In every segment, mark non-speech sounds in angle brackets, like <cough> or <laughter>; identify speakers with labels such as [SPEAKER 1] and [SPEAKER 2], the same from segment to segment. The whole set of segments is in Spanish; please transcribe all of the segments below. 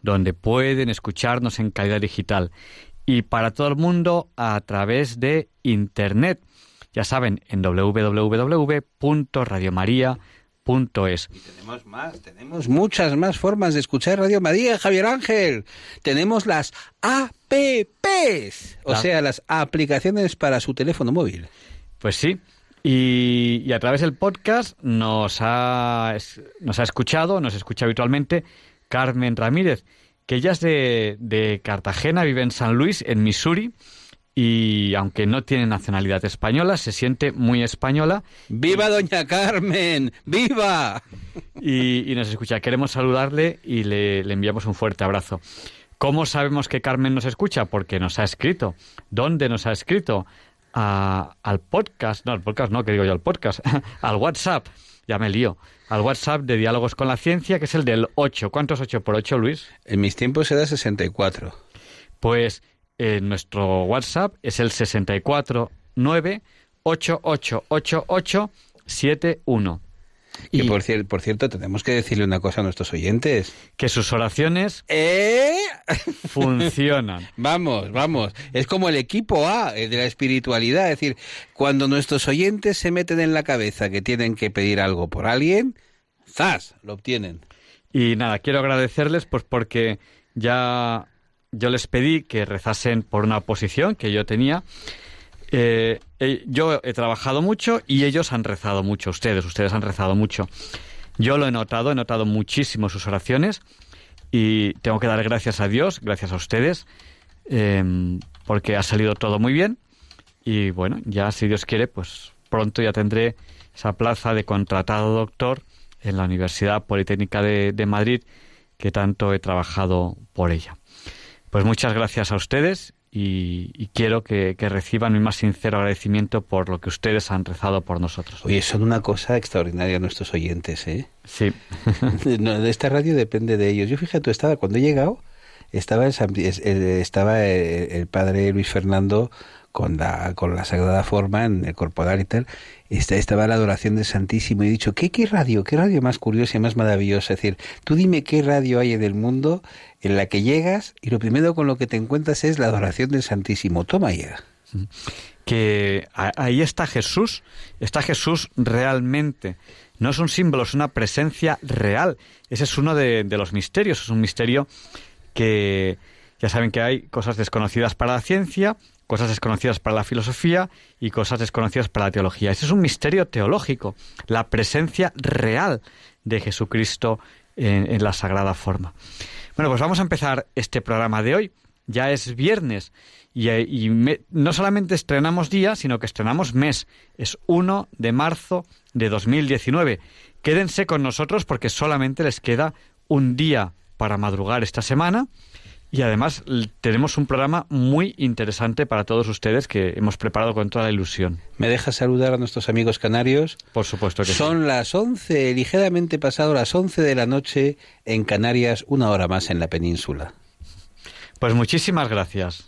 [SPEAKER 1] donde pueden escucharnos en calidad digital y para todo el mundo a través de Internet. Ya saben, en www.radiomaria.es.
[SPEAKER 2] Y tenemos más, tenemos muchas más formas de escuchar Radio María, Javier Ángel. Tenemos las APPs, o sea, las aplicaciones para su teléfono móvil.
[SPEAKER 1] Pues sí. Y, y, a través del podcast nos ha, nos ha escuchado, nos escucha habitualmente Carmen Ramírez, que ella es de, Cartagena, vive en San Luis, en Missouri, y aunque no tiene nacionalidad española, se siente muy española.
[SPEAKER 2] ¡Viva Doña Carmen! ¡Viva!
[SPEAKER 1] Y, nos escucha. Queremos saludarle y le, enviamos un fuerte abrazo. ¿Cómo sabemos que Carmen nos escucha? Porque nos ha escrito. ¿Dónde nos ha escrito? al podcast, no, al podcast no, que digo yo, al podcast, <laughs> al WhatsApp, ya me lío, al WhatsApp de Diálogos con la Ciencia, que es el del 8. ¿Cuántos 8 por 8, Luis?
[SPEAKER 2] En mis tiempos era 64.
[SPEAKER 1] Pues eh, nuestro WhatsApp es el 649 888871.
[SPEAKER 2] Y, por, por, cierto, tenemos que decirle una cosa a nuestros oyentes.
[SPEAKER 1] Que sus oraciones
[SPEAKER 2] ¿Eh? <laughs>
[SPEAKER 1] funcionan.
[SPEAKER 2] vamos, vamos. Es como el equipo A de la espiritualidad. Es decir, cuando nuestros oyentes se meten en la cabeza que tienen que pedir algo por alguien, ¡zas! Lo obtienen.
[SPEAKER 1] Y nada, quiero agradecerles pues porque ya yo les pedí que rezasen por una posición que yo tenía eh, eh, yo he trabajado mucho y ellos han rezado mucho, ustedes, ustedes han rezado mucho. Yo lo he notado, he notado muchísimo sus oraciones y tengo que dar gracias a Dios, gracias a ustedes, em, porque ha salido todo muy bien y bueno, ya si Dios quiere, pues pronto ya tendré esa plaza de contratado doctor en la Universidad Politécnica de, de Madrid, que tanto he trabajado por ella. Pues muchas gracias a ustedes y, quiero que, reciban mi más sincero agradecimiento por lo que ustedes han rezado por nosotros.
[SPEAKER 2] Oye, son una cosa extraordinaria nuestros oyentes, ¿eh?
[SPEAKER 1] Sí. <laughs>
[SPEAKER 2] de esta radio depende de ellos. Yo fíjate, estaba cuando he llegado, estaba estaba el padre Luis Fernando con la, sagrada forma en el corporal y tal, estaba la adoración del Santísimo y he dicho, ¿qué, qué radio? ¿Qué radio más curiosa y más maravillosa? Es decir, tú dime qué radio hay en el mundo en la que llegas y lo primero con lo que te encuentras es la adoración del Santísimo. Toma ya.
[SPEAKER 1] Que ahí está Jesús, está Jesús realmente. No es un símbolo, es una presencia real. Ese es uno de los misterios, es un misterio que ya saben que hay cosas desconocidas para la ciencia, cosas desconocidas para la filosofía y cosas desconocidas para la teología. Ese es un misterio teológico, la presencia real de Jesucristo en, la sagrada forma. Bueno, pues vamos a empezar este programa de hoy. Ya es viernes y, no solamente estrenamos día, sino que estrenamos mes. Es 1 de marzo de 2019. Quédense con nosotros porque solamente les queda un día para madrugar esta semana y además tenemos un programa muy interesante para todos ustedes que hemos preparado con toda la ilusión.
[SPEAKER 2] ¿Me deja saludar a nuestros amigos canarios?
[SPEAKER 1] Por supuesto que
[SPEAKER 2] Son las 11, ligeramente pasado las 11 de la noche en Canarias, una hora más en la península.
[SPEAKER 1] Pues muchísimas. Gracias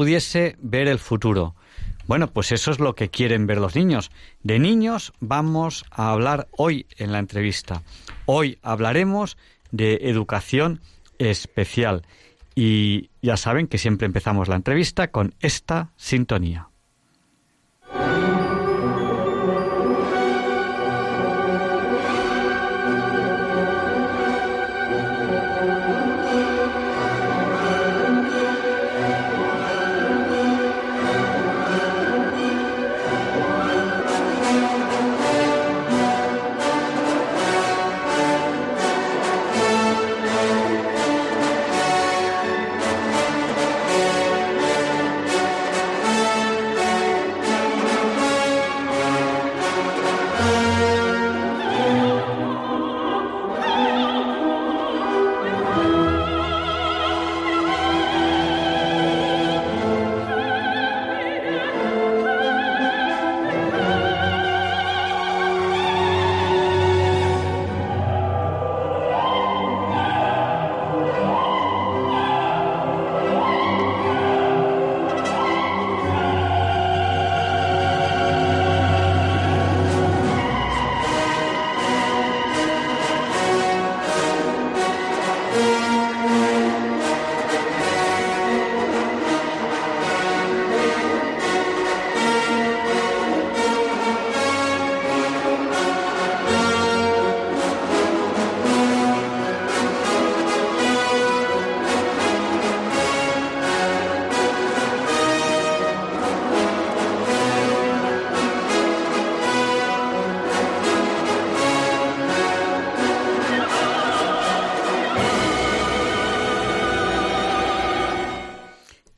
[SPEAKER 3] pudiese ver el futuro.
[SPEAKER 1] Bueno, pues eso es lo que quieren ver los niños. De niños vamos a hablar hoy en la entrevista. Hoy hablaremos de educación especial. Y ya saben que siempre empezamos la entrevista con esta sintonía.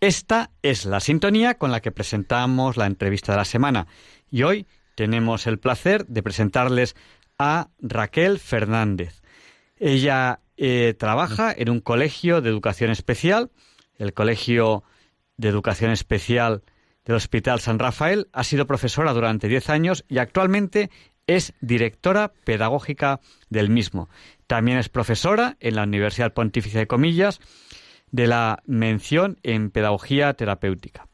[SPEAKER 1] Esta es la sintonía con la que presentamos la entrevista de la semana y hoy tenemos el placer de presentarles a Raquel Fernández. Ella eh, trabaja en un colegio de educación especial, el Colegio de Educación Especial del Hospital San Rafael. Ha sido profesora durante 10 años y actualmente es directora pedagógica del mismo. También es profesora en la Universidad Pontificia de Comillas de la mención en pedagogía terapéutica.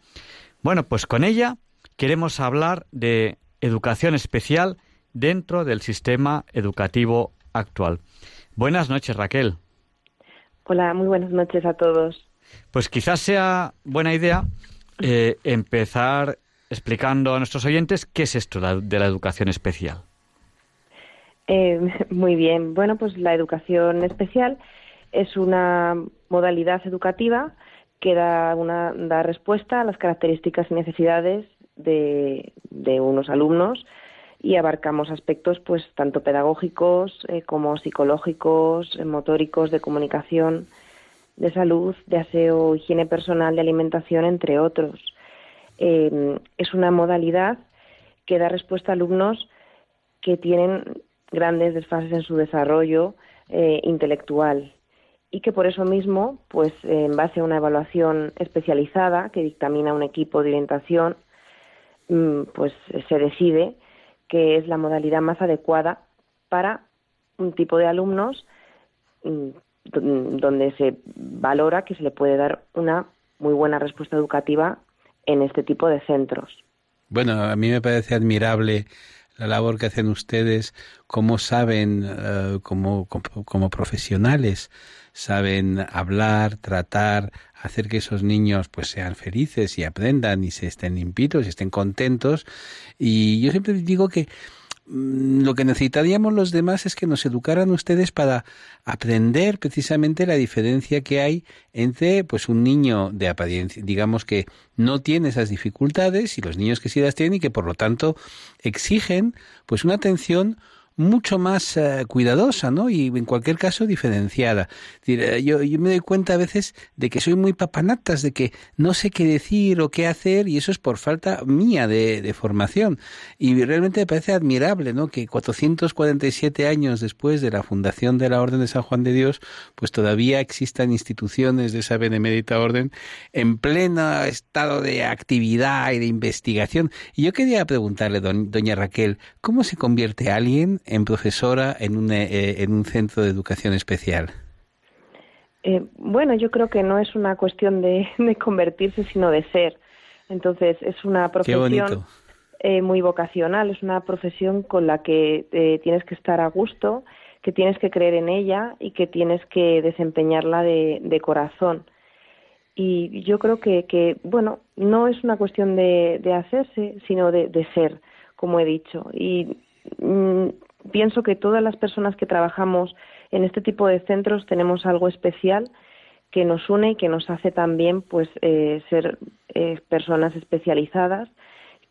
[SPEAKER 1] Bueno, pues con ella queremos hablar de educación especial dentro del sistema educativo actual. Buenas noches, Raquel.
[SPEAKER 4] Hola, muy buenas noches a todos.
[SPEAKER 1] Pues quizás sea buena idea eh, empezar explicando a nuestros oyentes qué es esto de la educación especial.
[SPEAKER 4] Eh, <laughs> muy bien. Bueno, pues la educación especial es una modalidad educativa que da, una, da respuesta a las características y necesidades de, unos alumnos y abarcamos aspectos pues tanto pedagógicos eh, como psicológicos, eh, motóricos, de comunicación, de salud, de aseo, higiene personal, de alimentación, entre otros. Eh, es una modalidad que da respuesta a alumnos que tienen grandes desfases en su desarrollo intelectual y que por eso mismo, pues en base a una evaluación especializada que dictamina un equipo de orientación, mm, pues se decide que es la modalidad más adecuada para un tipo de alumnos mm, donde se valora que se le puede dar una muy buena respuesta educativa en este tipo de centros.
[SPEAKER 2] Bueno, a mí me parece admirable la labor que hacen ustedes, cómo saben eh, como, como, profesionales, saben hablar, tratar, hacer que esos niños pues sean felices y aprendan y se estén limpitos y estén contentos. Y yo siempre digo que mm, lo que necesitaríamos los demás es que nos educaran ustedes para aprender precisamente la diferencia que hay entre pues un niño de apariencia, digamos que no tiene esas dificultades y los niños que sí las tienen y que por lo tanto exigen pues una atención mucho más eh, cuidadosa, ¿no? Y en cualquier caso diferenciada. Eh, yo, yo, me doy cuenta a veces de que soy muy papanatas, de que no sé qué decir o qué hacer, y eso es por falta mía de formación. Y realmente me parece admirable, ¿no? Que 447 años después de la fundación de la Orden de San Juan de Dios, pues todavía existan instituciones de esa benemérita orden en pleno estado de actividad y de investigación. Y yo quería preguntarle, doña Raquel, ¿cómo se convierte alguien en profesora en un, eh, en un centro de educación especial?
[SPEAKER 4] Eh, bueno, yo creo que no es una cuestión de, <laughs> convertirse, sino de ser. Entonces, es una profesión eh, muy vocacional, es una profesión con la que tienes que estar a gusto, que tienes que creer en ella y que tienes que desempeñarla de, corazón. Y yo creo que, que, bueno, no es una cuestión de, de hacerse, sino de, de, ser, como he dicho. Y mm, pienso que todas las personas que trabajamos en este tipo de centros tenemos algo especial que nos une y que nos hace también pues eh, ser eh, personas especializadas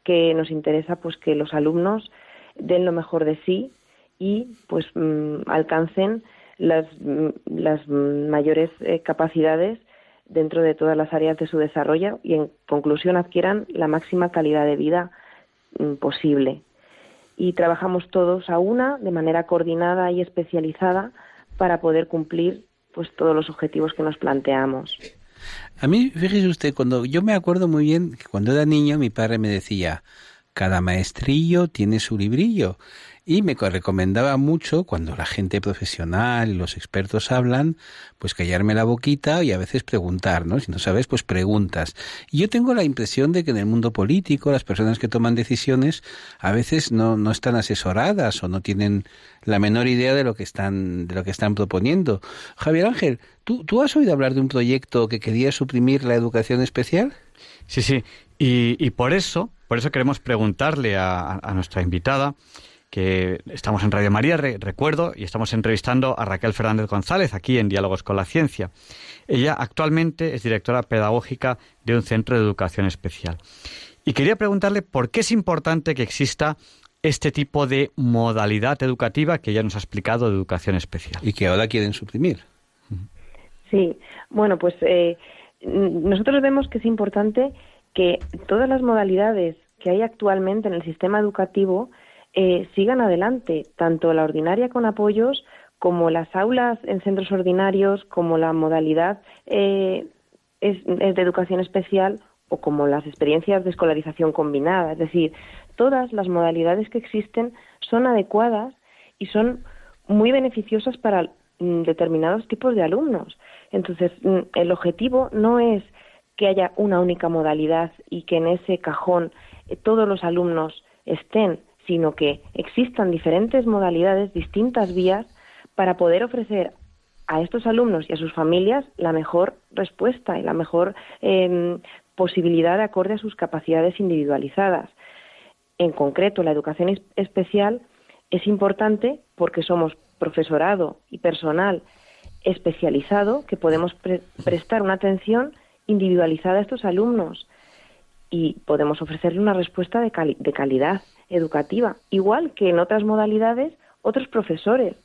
[SPEAKER 4] que nos interesa pues que los alumnos den lo mejor de sí y pues mm, alcancen las, mm, las mayores eh, capacidades dentro de todas las áreas de su desarrollo y en conclusión adquieran la máxima calidad de vida mm, posible y trabajamos todos a una de manera coordinada y especializada para poder cumplir pues todos los objetivos que nos planteamos.
[SPEAKER 2] A mí, fíjese usted, cuando yo me acuerdo muy bien que cuando era niño mi padre me decía, cada maestrillo tiene su librillo y me recomendaba mucho cuando la gente profesional los expertos hablan, pues callarme la boquita y a veces preguntar, ¿no? Si no sabes, pues preguntas. Y yo tengo la impresión de que en el mundo político las personas que toman decisiones a veces no, no están asesoradas o no tienen la menor idea de lo que están, de lo que están proponiendo. Javier Ángel, ¿tú, ¿tú has oído hablar de un proyecto que quería suprimir la educación especial?
[SPEAKER 1] Sí, sí. Y, y por eso, por eso queremos preguntarle a, a nuestra invitada que estamos en Radio María, recuerdo, y estamos entrevistando a Raquel Fernández González aquí en Diálogos con la Ciencia. Ella actualmente es directora pedagógica de un centro de educación especial. Y quería preguntarle por qué es importante que exista este tipo de modalidad educativa que ya nos ha explicado de educación especial.
[SPEAKER 2] Y que ahora quieren suprimir.
[SPEAKER 4] Sí, bueno, pues eh, nosotros vemos que es importante que todas las modalidades que hay actualmente en el sistema educativo eh, sigan adelante, tanto la ordinaria con apoyos como las aulas en centros ordinarios, como la modalidad eh, es, de educación especial o como las experiencias de escolarización combinada. Es decir, todas las modalidades que existen son adecuadas y son muy beneficiosas para mm, determinados tipos de alumnos. Entonces, mm, el objetivo no es que haya una única modalidad y que en ese cajón eh, todos los alumnos estén, sino que existan diferentes modalidades, distintas vías para poder ofrecer a estos alumnos y a sus familias la mejor respuesta y la mejor em, posibilidad de acorde a sus capacidades individualizadas. En concreto, la educación especial es importante porque somos profesorado y personal especializado que podemos prestar una atención individualizada a estos alumnos y podemos ofrecerle una respuesta de calidad educativa, igual que en otras modalidades otros profesores.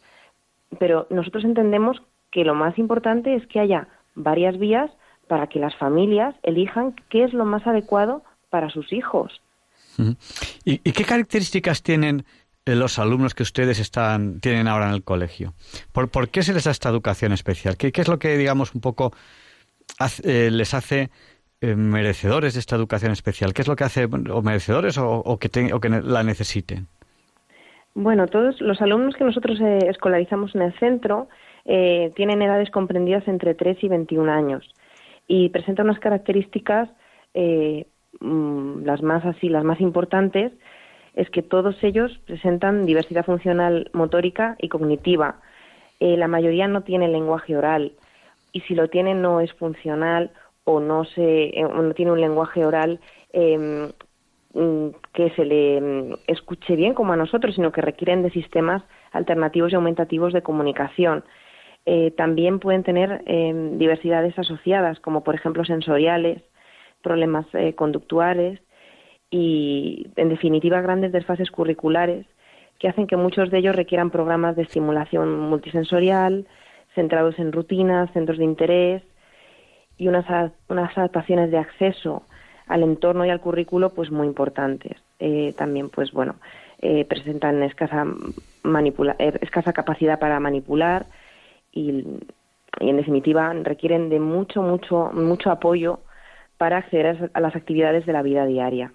[SPEAKER 4] Pero nosotros entendemos que lo más importante es que haya varias vías para que las familias elijan qué es lo más adecuado para sus hijos.
[SPEAKER 1] ¿Y, qué características tienen eh, los alumnos que ustedes están, tienen ahora en el colegio? ¿Por, qué se les da esta educación especial? ¿Qué, es lo que, digamos, un poco eh, les hace eh, merecedores de esta educación especial? ¿Qué es lo que hace, o merecedores o, que, la necesiten?
[SPEAKER 4] Bueno, todos los alumnos que nosotros eh, escolarizamos en el centro eh, tienen edades comprendidas entre 3 y 21 años y presentan unas características, mm, las más así, las más importantes, es que todos ellos presentan diversidad funcional motórica y cognitiva. la mayoría no tiene lenguaje oral y si lo tienen no es funcional o no, se, eh, no tiene un lenguaje oral mm, que se le mm, escuche bien como a nosotros, sino que requieren de sistemas alternativos y aumentativos de comunicación. Eh, también pueden tener em, diversidades asociadas, como por ejemplo sensoriales, problemas eh, conductuales y, en definitiva, grandes desfases curriculares que hacen que muchos de ellos requieran programas de estimulación multisensorial, centrados en rutinas, centros de interés y unas, unas adaptaciones de acceso al entorno y al currículo pues muy importantes. Eh, también pues bueno eh, presentan escasa eh, escasa capacidad para manipular y, y, en definitiva requieren de mucho mucho mucho apoyo para acceder a las actividades de la vida diaria.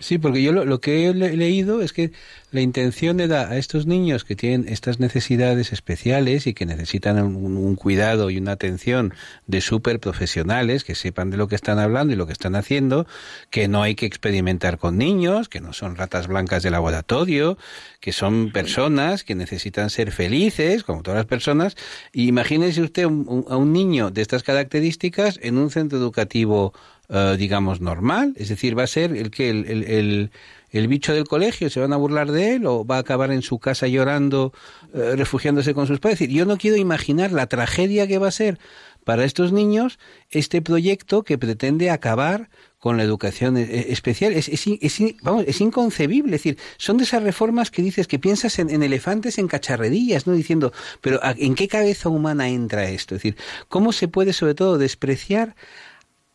[SPEAKER 2] Sí, porque yo lo, que he leído es que la intención dar a estos niños que tienen estas necesidades especiales y que necesitan un, cuidado y una atención de súper profesionales que sepan de lo que están hablando y lo que están haciendo, que no hay que experimentar con niños, que no son ratas blancas de laboratorio, que son personas que necesitan ser felices, como todas las personas. Y imagínese usted a un niño de estas características en un centro educativo eh, digamos, normal? Es decir, ¿va a ser el que el, el, el, bicho del colegio? ¿Se van a burlar de él o va a acabar en su casa llorando, eh, refugiándose con sus padres? Es decir, yo no quiero imaginar la tragedia que va a ser para estos niños este proyecto que pretende acabar con la educación eh, especial. Es, es, vamos, es inconcebible. Es decir, son de esas reformas que dices que piensas en, en, elefantes, en cacharrerías, ¿no? Diciendo, pero ¿en qué cabeza humana entra esto? Es decir, ¿cómo se puede sobre todo despreciar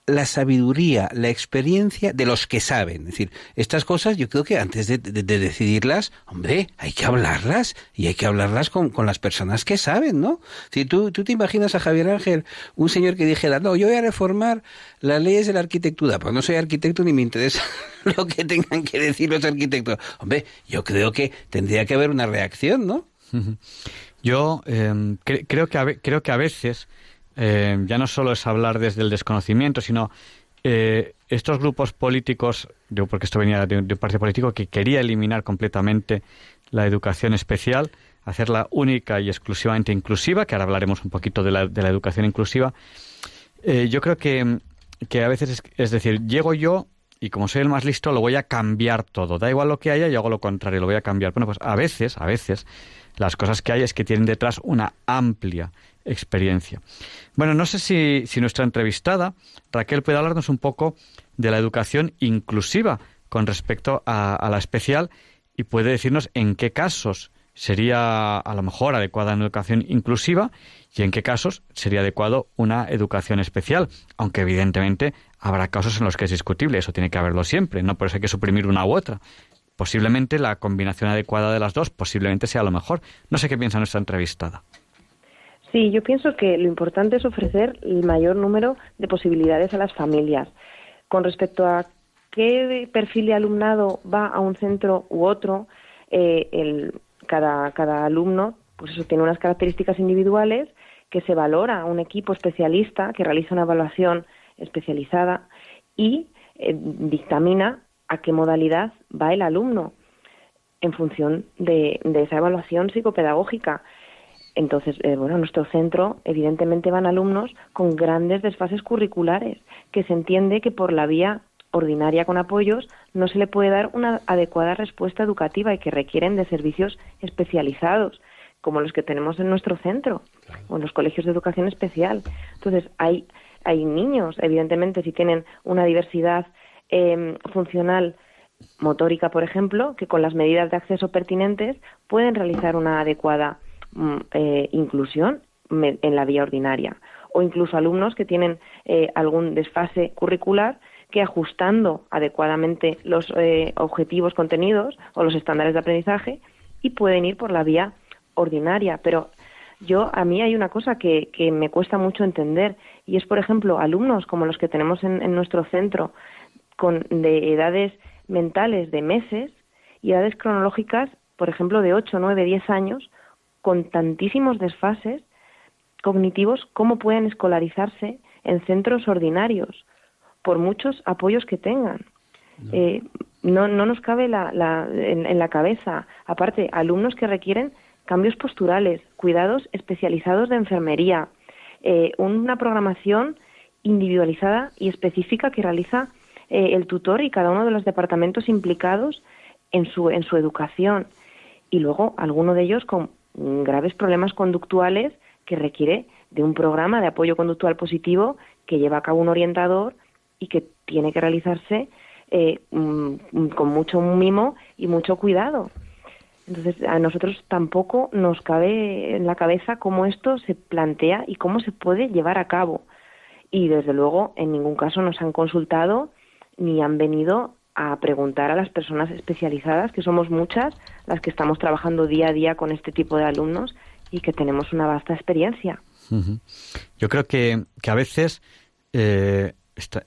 [SPEAKER 2] la sabiduría, la experiencia de los que saben. Es decir, estas cosas yo creo que antes de, decidirlas, hombre, hay que hablarlas y hay que hablarlas con, con, las personas que saben, ¿no? Si tú, tú te imaginas a Javier Ángel, un señor que dijera, no, yo voy a reformar las leyes de la arquitectura, pues no soy arquitecto ni me interesa <laughs> lo que tengan que decir los arquitectos. Hombre, yo creo que tendría que haber una reacción, ¿no? <laughs>
[SPEAKER 1] Yo eh, creo, que a, creo que a veces eh, ya no solo es hablar desde el desconocimiento, sino eh, estos grupos políticos, porque esto venía de, un partido político que quería eliminar completamente la educación especial, hacerla única y exclusivamente inclusiva, que ahora hablaremos un poquito de la, de la educación inclusiva. Eh, yo creo que, que, a veces es, es decir, llego yo y como soy el más listo lo voy a cambiar todo. Da igual lo que haya, yo hago lo contrario, lo voy a cambiar. Bueno, pues a veces, a veces, las cosas que hay es que tienen detrás una amplia experiencia. Bueno, no sé si, si nuestra entrevistada, Raquel, puede hablarnos un poco de la educación inclusiva con respecto a, la especial y puede decirnos en qué casos sería a lo mejor adecuada una educación inclusiva y en qué casos sería adecuado una educación especial, aunque evidentemente habrá casos en los que es discutible, eso tiene que haberlo siempre, no por eso hay que suprimir una u otra. Posiblemente la combinación adecuada de las dos posiblemente sea lo mejor. No sé qué piensa nuestra entrevistada.
[SPEAKER 4] Sí, yo pienso que lo importante es ofrecer el mayor número de posibilidades a las familias. Con respecto a qué perfil de alumnado va a un centro u otro, eh, cada, cada alumno pues eso tiene unas características individuales que se valora un equipo especialista que realiza una evaluación especializada y eh, dictamina a qué modalidad va el alumno en función de, de esa evaluación psicopedagógica. Entonces, eh, bueno, en nuestro centro evidentemente van alumnos con grandes desfases curriculares, que se entiende que por la vía ordinaria con apoyos no se le puede dar una adecuada respuesta educativa y que requieren de servicios especializados, como los que tenemos en nuestro centro o en los colegios de educación especial. Entonces, hay, hay niños, evidentemente, si tienen una diversidad em, funcional motórica, por ejemplo, que con las medidas de acceso pertinentes pueden realizar una adecuada eh, inclusión en la vía ordinaria o incluso alumnos que tienen eh, algún desfase curricular que ajustando adecuadamente los eh, objetivos contenidos o los estándares de aprendizaje y pueden ir por la vía ordinaria. Pero yo a mí hay una cosa que, que me cuesta mucho entender y es, por ejemplo, alumnos como los que tenemos en, en nuestro centro con de edades mentales de meses y edades cronológicas, por ejemplo, de 8, 9, 10 años, con tantísimos desfases cognitivos, ¿cómo pueden escolarizarse en centros ordinarios, por muchos apoyos que tengan? No, eh, no, nos cabe la, la, en, la cabeza, aparte, alumnos que requieren cambios posturales, cuidados especializados de enfermería, eh, una programación individualizada y específica que realiza eh, el tutor y cada uno de los departamentos implicados en su, en su educación. Y luego alguno de ellos con graves problemas conductuales que requiere de un programa de apoyo conductual positivo que lleva a cabo un orientador y que tiene que realizarse eh, mm, con mucho mimo y mucho cuidado. Entonces, a nosotros tampoco nos cabe en la cabeza cómo esto se plantea y cómo se puede llevar a cabo. Y desde luego, en ningún caso nos han consultado ni han venido a preguntar a las personas especializadas, que somos muchas las que estamos trabajando día a día con este tipo de alumnos y que tenemos una vasta experiencia.
[SPEAKER 1] Yo creo que, que a veces eh,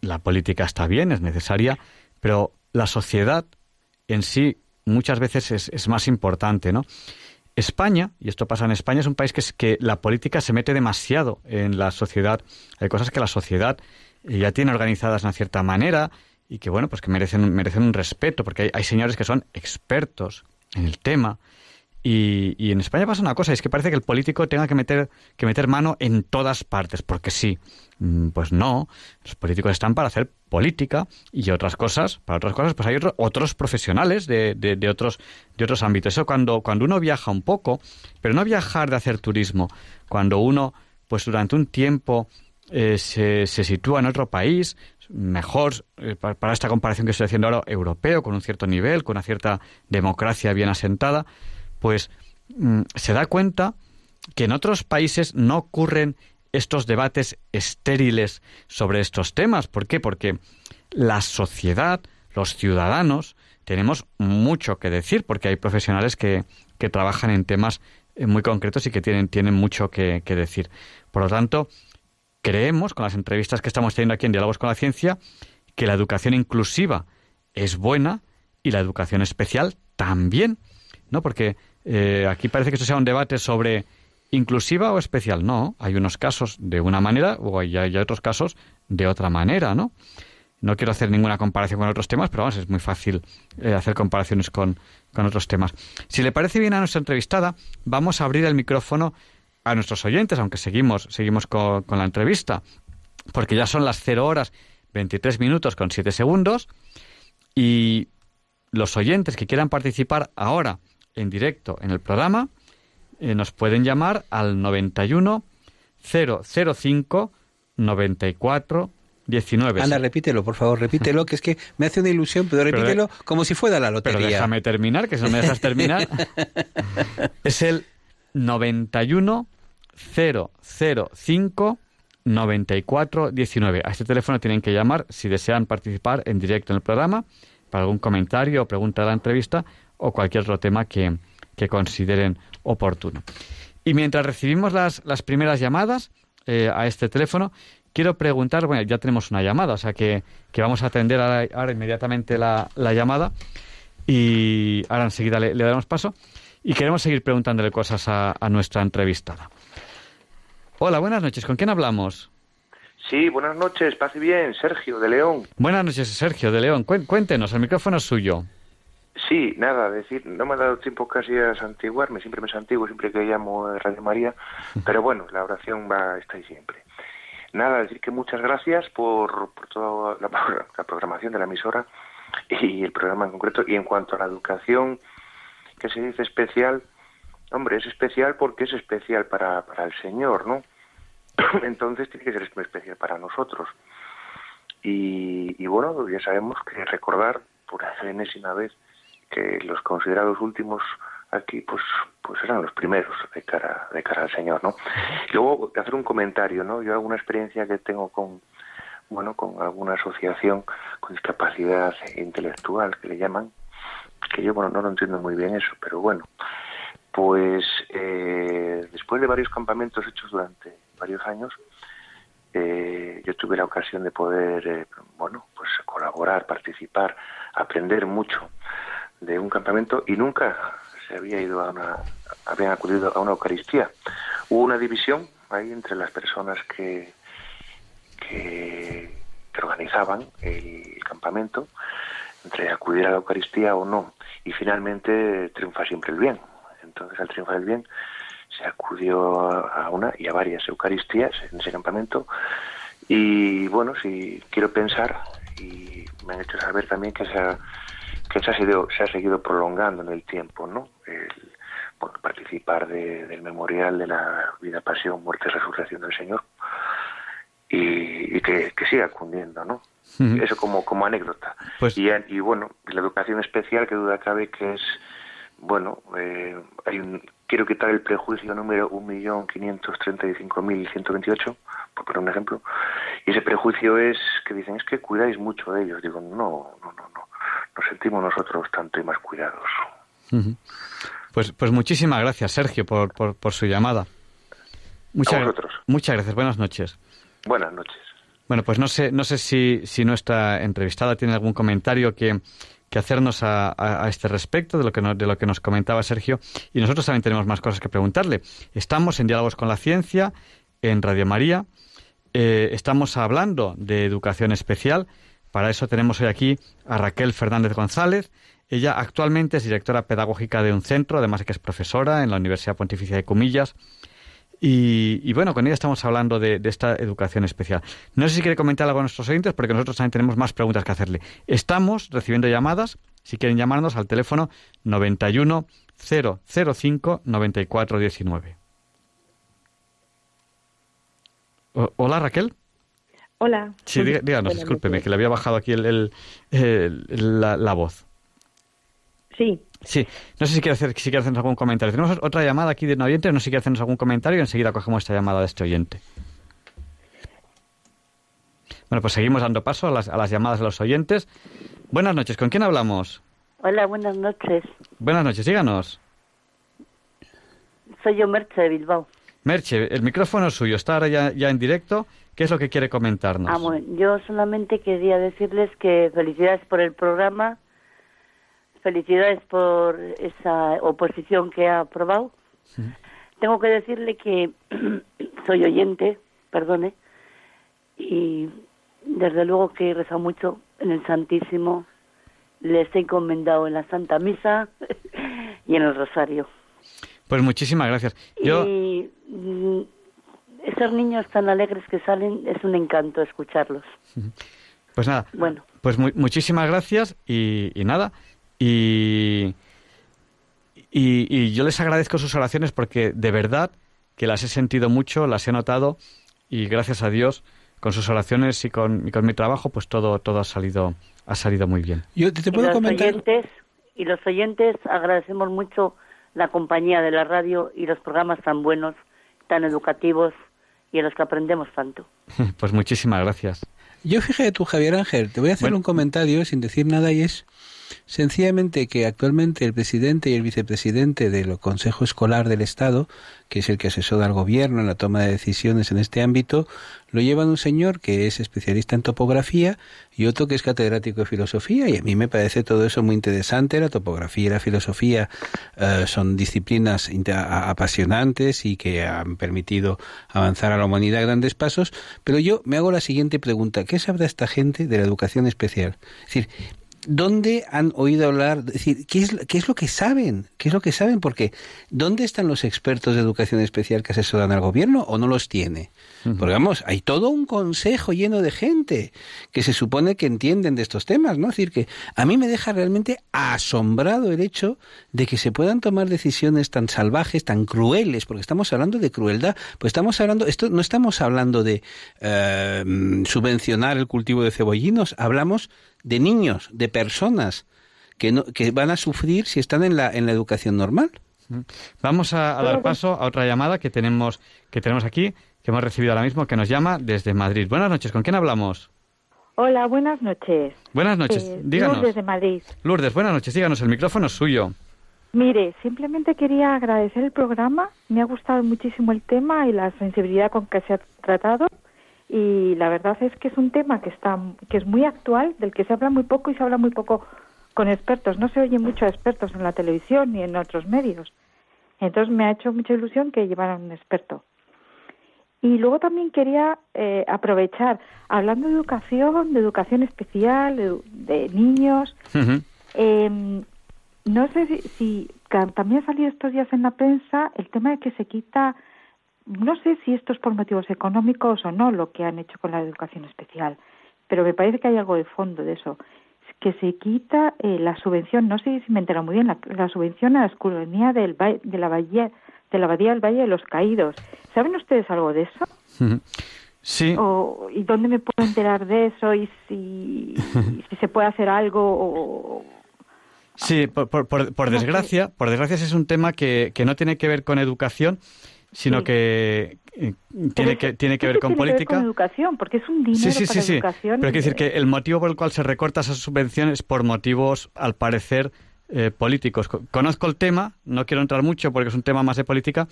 [SPEAKER 1] la política está bien, es necesaria, pero la sociedad en sí muchas veces es, más importante, ¿no? España, y esto pasa en España, es un país que, es, que la política se mete demasiado en la sociedad. Hay cosas que la sociedad ya tiene organizadas de una cierta manera, y que bueno, pues que merecen, merecen un respeto, porque hay, señores que son expertos en el tema. Y, y, en España pasa una cosa, es que parece que el político tenga que meter, que meter mano en todas partes, porque sí. Mm, pues no, los políticos están para hacer política y otras cosas, para otras cosas, pues hay otros profesionales de, de, otros, de otros ámbitos. Eso cuando, cuando uno viaja un poco, pero no viajar de hacer turismo, cuando uno, pues durante un tiempo eh, se, se, sitúa en otro país, mejor, eh, para, esta comparación que estoy haciendo ahora, europeo, con un cierto nivel, con una cierta democracia bien asentada, pues mm, se da cuenta que en otros países no ocurren estos debates estériles sobre estos temas. ¿Por qué? Porque la sociedad, los ciudadanos, tenemos mucho que decir, porque hay profesionales que, que trabajan en temas eh, muy concretos y que tienen, tienen mucho que, que decir. Por lo tanto, creemos, con las entrevistas que estamos teniendo aquí en Diálogos con la Ciencia, que la educación inclusiva es buena y la educación especial también, ¿no? Porque eh, aquí parece que esto sea un debate sobre inclusiva o especial. No, hay unos casos de una manera o hay, otros casos de otra manera, ¿no? No quiero hacer ninguna comparación con otros temas, pero vamos, es muy fácil eh, hacer comparaciones con, con otros temas. Si le parece bien a nuestra entrevistada, vamos a abrir el micrófono a nuestros oyentes, aunque seguimos, seguimos con, la entrevista, porque ya son las 0 horas 23 minutos con 7 segundos y los oyentes que quieran participar ahora en directo en el programa eh, nos pueden llamar al 91 005 94 19.
[SPEAKER 2] Anda, repítelo, por favor, repítelo, <laughs> que es que me hace una ilusión, pero repítelo como si fuera la lotería.
[SPEAKER 1] Pero déjame terminar, que si no me dejas terminar. <laughs> es el 91 005 94 19. A este teléfono tienen que llamar si desean participar en directo en el programa para algún comentario o pregunta de la entrevista o cualquier otro tema que, que consideren oportuno. Y mientras recibimos las, las primeras llamadas eh, a este teléfono, quiero preguntar, bueno, ya tenemos una llamada, o sea que, que vamos a atender ahora, inmediatamente la, la, llamada y ahora enseguida le, le daremos paso. Y queremos seguir preguntándole cosas a, nuestra entrevistada. Hola, buenas noches. ¿Con quién hablamos?
[SPEAKER 5] Sí, buenas noches. Pase bien, Sergio de León.
[SPEAKER 1] Buenas noches, Sergio de León. Cuéntenos, el micrófono es suyo.
[SPEAKER 5] Sí, nada, decir, no me ha dado tiempo casi a santiguarme, siempre me santiguo, siempre que llamo a Radio María, <laughs> pero bueno, la oración va, está ahí siempre. Nada, decir que muchas gracias por, por toda la, <laughs> la programación de la emisora y el programa en concreto, y en cuanto a la educación, que se dice especial, hombre, es especial porque es especial para, para el Señor, ¿no? <clears throat> Entonces tiene que ser especial para nosotros. Y, y bueno, ya sabemos que recordar, por enésima vez, que los considerados últimos aquí pues pues eran los primeros de cara de cara al Señor, ¿no? Luego hacer un comentario, ¿no? Yo alguna experiencia que tengo con bueno, con alguna asociación con discapacidad intelectual que le llaman, que yo bueno no lo entiendo muy bien eso, pero bueno, pues eh, después de varios campamentos hechos durante varios años, eh, yo tuve la ocasión de poder, eh, bueno, pues colaborar, participar, aprender mucho de un campamento y nunca se había ido a una, habían acudido a una Eucaristía. Hubo una división ahí entre las personas que, que, que organizaban el campamento entre acudir a la Eucaristía o no. Y finalmente triunfa siempre el bien. Entonces, al triunfar el bien, se acudió a una y a varias Eucaristías en ese campamento. Y bueno, si quiero pensar y me han hecho saber también que se ha, que se ha, seguido, se ha seguido prolongando en el tiempo, ¿no? El, bueno, participar de- del memorial de la vida, pasión, muerte y resurrección del Señor y, y que, que siga cundiendo, ¿no? Eso como, como anécdota.
[SPEAKER 1] Pues-
[SPEAKER 5] y, y bueno, la educación especial, que duda cabe que es, bueno, eh, hay un, quiero quitar el prejuicio número 1.535.128, por poner un ejemplo, y ese prejuicio es que dicen, es que cuidáis mucho de ellos. Digo, no, no, no, no, nos sentimos nosotros tanto y más cuidados.
[SPEAKER 1] Pues, pues muchísimas gracias, Sergio, por, por, por su llamada. Muchas, gra-
[SPEAKER 5] vosotros.
[SPEAKER 1] muchas gracias. Buenas noches.
[SPEAKER 5] Buenas noches.
[SPEAKER 1] Bueno, pues no sé, no sé si, si nuestra entrevistada tiene algún comentario que, que hacernos a, a- este respecto de lo, que de lo que nos comentaba Sergio. Y nosotros también tenemos más cosas que preguntarle. Estamos en Diálogos con la Ciencia, en Radio María. Eh, estamos hablando de educación especial. Para eso tenemos hoy aquí a Raquel Fernández González. Ella actualmente es directora pedagógica de un centro, además de que es profesora en la Universidad Pontificia de Comillas. Y, y bueno, con ella estamos hablando de, de esta educación especial. No sé si quiere comentar algo a nuestros oyentes, porque nosotros también tenemos más preguntas que hacerle. Estamos recibiendo llamadas, si quieren llamarnos, al teléfono 91 005 9419. O- Hola, Raquel.
[SPEAKER 6] Hola.
[SPEAKER 1] Sí, diga- díganos, discúlpeme, que le había bajado aquí el, el- el- la, la voz.
[SPEAKER 6] Sí,
[SPEAKER 1] Sí, no sé si quiere, hacer, si quiere hacernos algún comentario. Tenemos otra llamada aquí de un oyente, no sé si quiere hacernos algún comentario y enseguida cogemos esta llamada de este oyente. Bueno, pues seguimos dando paso a las, a las llamadas de los oyentes. Buenas noches, ¿con quién hablamos?
[SPEAKER 7] Hola, buenas noches.
[SPEAKER 1] Buenas noches, díganos.
[SPEAKER 7] Soy yo, Merche de Bilbao.
[SPEAKER 1] Merche, el micrófono es suyo, está ahora ya, ya en directo. ¿Qué es lo que quiere comentarnos?
[SPEAKER 7] Ah, bueno, yo solamente quería decirles que felicidades por el programa, felicidades por esa oposición que ha aprobado. Tengo que decirle que <clears throat> soy oyente, perdone, y desde luego que he rezado mucho en el Santísimo, les he encomendado en la Santa Misa <laughs> y en el Rosario.
[SPEAKER 1] Pues muchísimas gracias. Yo,
[SPEAKER 7] Y mm, esos niños tan alegres que salen, es un encanto escucharlos.
[SPEAKER 1] pues nada,
[SPEAKER 7] Bueno,
[SPEAKER 1] Pues mu- muchísimas gracias y, y nada. Y, y, y yo les agradezco sus oraciones porque de verdad que las he sentido mucho, las he notado y gracias a Dios con sus oraciones y con, y con mi trabajo pues todo todo ha salido ha salido muy bien.
[SPEAKER 2] Yo te, te
[SPEAKER 7] y
[SPEAKER 2] puedo
[SPEAKER 7] los
[SPEAKER 2] comentar.
[SPEAKER 7] oyentes y los oyentes agradecemos mucho la compañía de la radio y los programas tan buenos, tan educativos y en los que aprendemos tanto. <laughs>
[SPEAKER 1] Pues muchísimas gracias.
[SPEAKER 2] Yo fíjate tú, Javier Ángel, te voy a hacer
[SPEAKER 1] Bueno.
[SPEAKER 2] un comentario sin decir nada y es sencillamente que actualmente el presidente y el vicepresidente del Consejo Escolar del Estado, que es el que asesora al gobierno en la toma de decisiones en este ámbito, lo llevan un señor que es especialista en topografía y otro que es catedrático de filosofía y a mí me parece todo eso muy interesante. La topografía y la filosofía eh, son disciplinas apasionantes y que han permitido avanzar a la humanidad a grandes pasos, pero yo me hago la siguiente pregunta. ¿Qué sabrá esta gente de la educación especial? Es decir, ¿Dónde han oído hablar? Es decir, ¿qué es, ¿qué es lo que saben? ¿Qué es lo que saben? Porque ¿dónde están los expertos de educación especial que asesoran al gobierno o no los tiene? Porque vamos, hay todo un consejo lleno de gente que se supone que entienden de estos temas, ¿no? Es decir, que a mí me deja realmente asombrado el hecho de que se puedan tomar decisiones tan salvajes, tan crueles, porque estamos hablando de crueldad, pues estamos hablando, esto no estamos hablando de eh, subvencionar el cultivo de cebollinos, hablamos de niños, de personas que no, que van a sufrir si están en la en la educación normal.
[SPEAKER 1] Vamos a, a dar paso a otra llamada que tenemos que tenemos aquí que hemos recibido ahora mismo que nos llama desde Madrid. Buenas noches, ¿con quién hablamos?
[SPEAKER 6] Hola, buenas noches.
[SPEAKER 1] Buenas noches,
[SPEAKER 6] Eh,
[SPEAKER 1] díganos.
[SPEAKER 6] Lourdes de Madrid.
[SPEAKER 1] Lourdes, buenas noches, díganos, el micrófono es suyo.
[SPEAKER 6] Mire, simplemente quería agradecer el programa. Me ha gustado muchísimo el tema y la sensibilidad con que se ha tratado. Y la verdad es que es un tema que está que es muy actual, del que se habla muy poco y se habla muy poco con expertos. No se oye mucho a expertos en la televisión ni en otros medios. Entonces me ha hecho mucha ilusión que llevaran un experto. Y luego también quería eh, aprovechar, hablando de educación, de educación especial, de, de niños, eh, no sé si, si también ha salido estos días en la prensa el tema de que se quita, no sé si esto es por motivos económicos o no lo que han hecho con la educación especial, pero me parece que hay algo de fondo de eso. Que se quita eh, la subvención, no sé si me entero muy bien, la, subvención a la escuela del, de la bahía de la abadía del Valle de los Caídos. ¿Saben ustedes algo de eso?
[SPEAKER 1] Sí.
[SPEAKER 6] O, ¿Y dónde me puedo enterar de eso? ¿Y si, <laughs> si se puede hacer algo? O,
[SPEAKER 1] Sí, por, por, por, desgracia, por desgracia es un tema que, que, no tiene que ver con educación, sino que eh, tiene que tiene que ver con política.
[SPEAKER 6] con educación, porque es un dinero
[SPEAKER 1] sí, sí,
[SPEAKER 6] para
[SPEAKER 1] sí,
[SPEAKER 6] educación.
[SPEAKER 1] Pero quiero decir que el motivo por el cual se recorta esas subvenciones por motivos, al parecer, eh, políticos. Conozco el tema, no quiero entrar mucho porque es un tema más de política,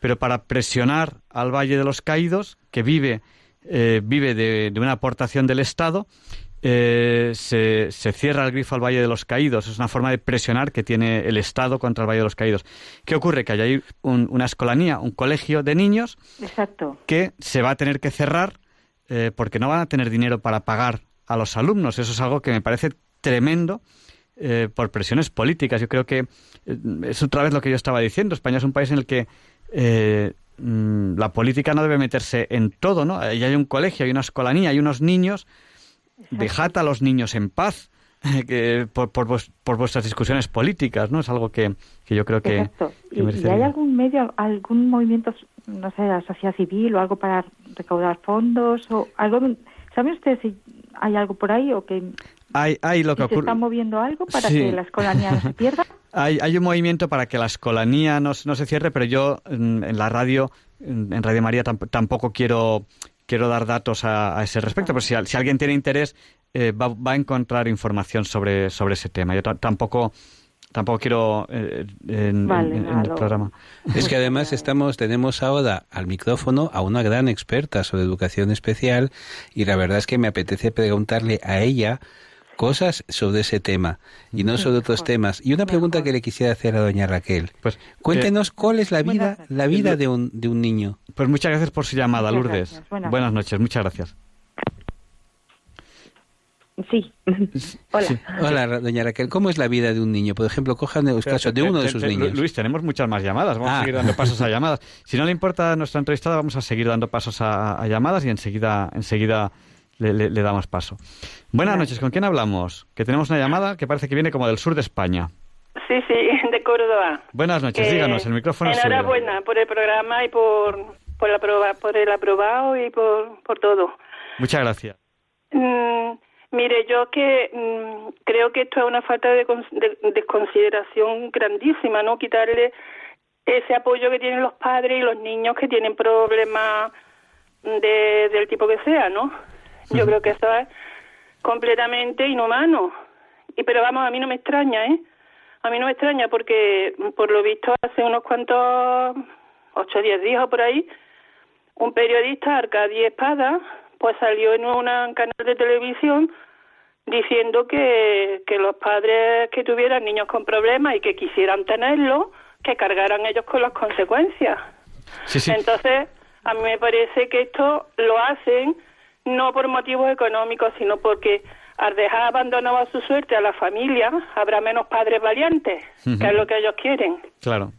[SPEAKER 1] pero para presionar al Valle de los Caídos, que vive eh, vive de, una aportación del Estado, eh, se, cierra el grifo al Valle de los Caídos. Es una forma de presionar que tiene el Estado contra el Valle de los Caídos. ¿Qué ocurre? Que hay ahí una escolanía, un colegio de niños
[SPEAKER 6] Exacto.
[SPEAKER 1] que se va a tener que cerrar eh, porque no van a tener dinero para pagar a los alumnos. Eso es algo que me parece tremendo. por presiones políticas. Yo creo que es otra vez lo que yo estaba diciendo. España es un país en el que Mm, la política no debe meterse en todo, ¿no? Ahí hay un colegio, hay una escolanía, hay unos niños. Dejad a los niños en paz <laughs> que por, por, vuestras discusiones políticas, ¿no? Es algo que, yo creo que...
[SPEAKER 6] Exacto. ¿Y, hay algún medio, algún movimiento, no sé, la sociedad civil o algo para recaudar fondos o algo... ¿Sabe usted si hay algo por ahí o que
[SPEAKER 1] hay, lo que
[SPEAKER 6] ¿Se está moviendo algo para que la escolanía no se <laughs> pierda?
[SPEAKER 1] Hay, hay un movimiento para que la escolanía no, no se cierre, pero yo en, la radio, en, Radio María, tampoco quiero, quiero dar datos a, ese respecto, pero si, si, alguien tiene interés, eh, va, va, a encontrar información sobre, sobre ese tema. Yo tampoco tampoco quiero eh, en, el programa.
[SPEAKER 2] Es que además estamos tenemos ahora al micrófono a una gran experta sobre educación especial y la verdad es que me apetece preguntarle a ella cosas sobre ese tema y no sobre otros temas. Y una pregunta que le quisiera hacer a doña Raquel. Pues cuéntenos eh, cuál es la vida la vida de un de un niño.
[SPEAKER 1] Pues muchas gracias por su llamada, Lourdes. Buenas, noches, muchas gracias.
[SPEAKER 4] Sí. Hola.
[SPEAKER 2] Hola, doña Raquel. ¿Cómo es la vida de un niño? Por ejemplo, cojan el caso de uno de sus niños.
[SPEAKER 1] Luis, tenemos muchas más llamadas. Vamos a ah. seguir dando pasos a llamadas. Si no le importa nuestra entrevistada, vamos a seguir dando pasos a, llamadas y enseguida, enseguida le, damos paso. Buenas noches, ¿con quién hablamos? Que tenemos una llamada que parece que viene como del sur de España.
[SPEAKER 8] Sí, sí, <laughs> de Córdoba.
[SPEAKER 1] Buenas noches, díganos, el micrófono es
[SPEAKER 8] Enhorabuena por el programa y por, por, la por el aprobado y por, por todo.
[SPEAKER 1] Muchas gracias.
[SPEAKER 8] Mm, mire, yo que mm, creo que esto es una falta de, desconsideración grandísima, ¿no? Quitarle ese apoyo que tienen los padres y los niños que tienen problemas de, del tipo que sea, ¿no? Yo creo que eso es completamente inhumano. Y pero vamos, a mí no me extraña, ¿eh? A mí no me extraña porque, por lo visto, hace unos cuantos, ocho o diez días o por ahí, un periodista, Arcadi Espada, pues salió en un canal de televisión diciendo que, que los padres que tuvieran niños con problemas y que quisieran tenerlo, que cargaran ellos con las consecuencias. Entonces, a mí me parece que esto lo hacen no por motivos económicos, sino porque al dejar abandonado a su suerte a la familia, habrá menos padres valientes, que es lo que ellos quieren.
[SPEAKER 1] Claro.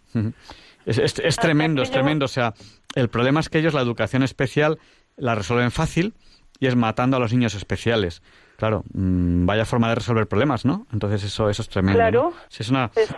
[SPEAKER 1] Es, es, tremendo, es tremendo. O sea, el problema es que ellos la educación especial la resuelven fácil y es matando a los niños especiales. Claro, mm, vaya forma de resolver problemas, ¿no? Entonces eso, eso es tremendo.
[SPEAKER 8] Claro, eso es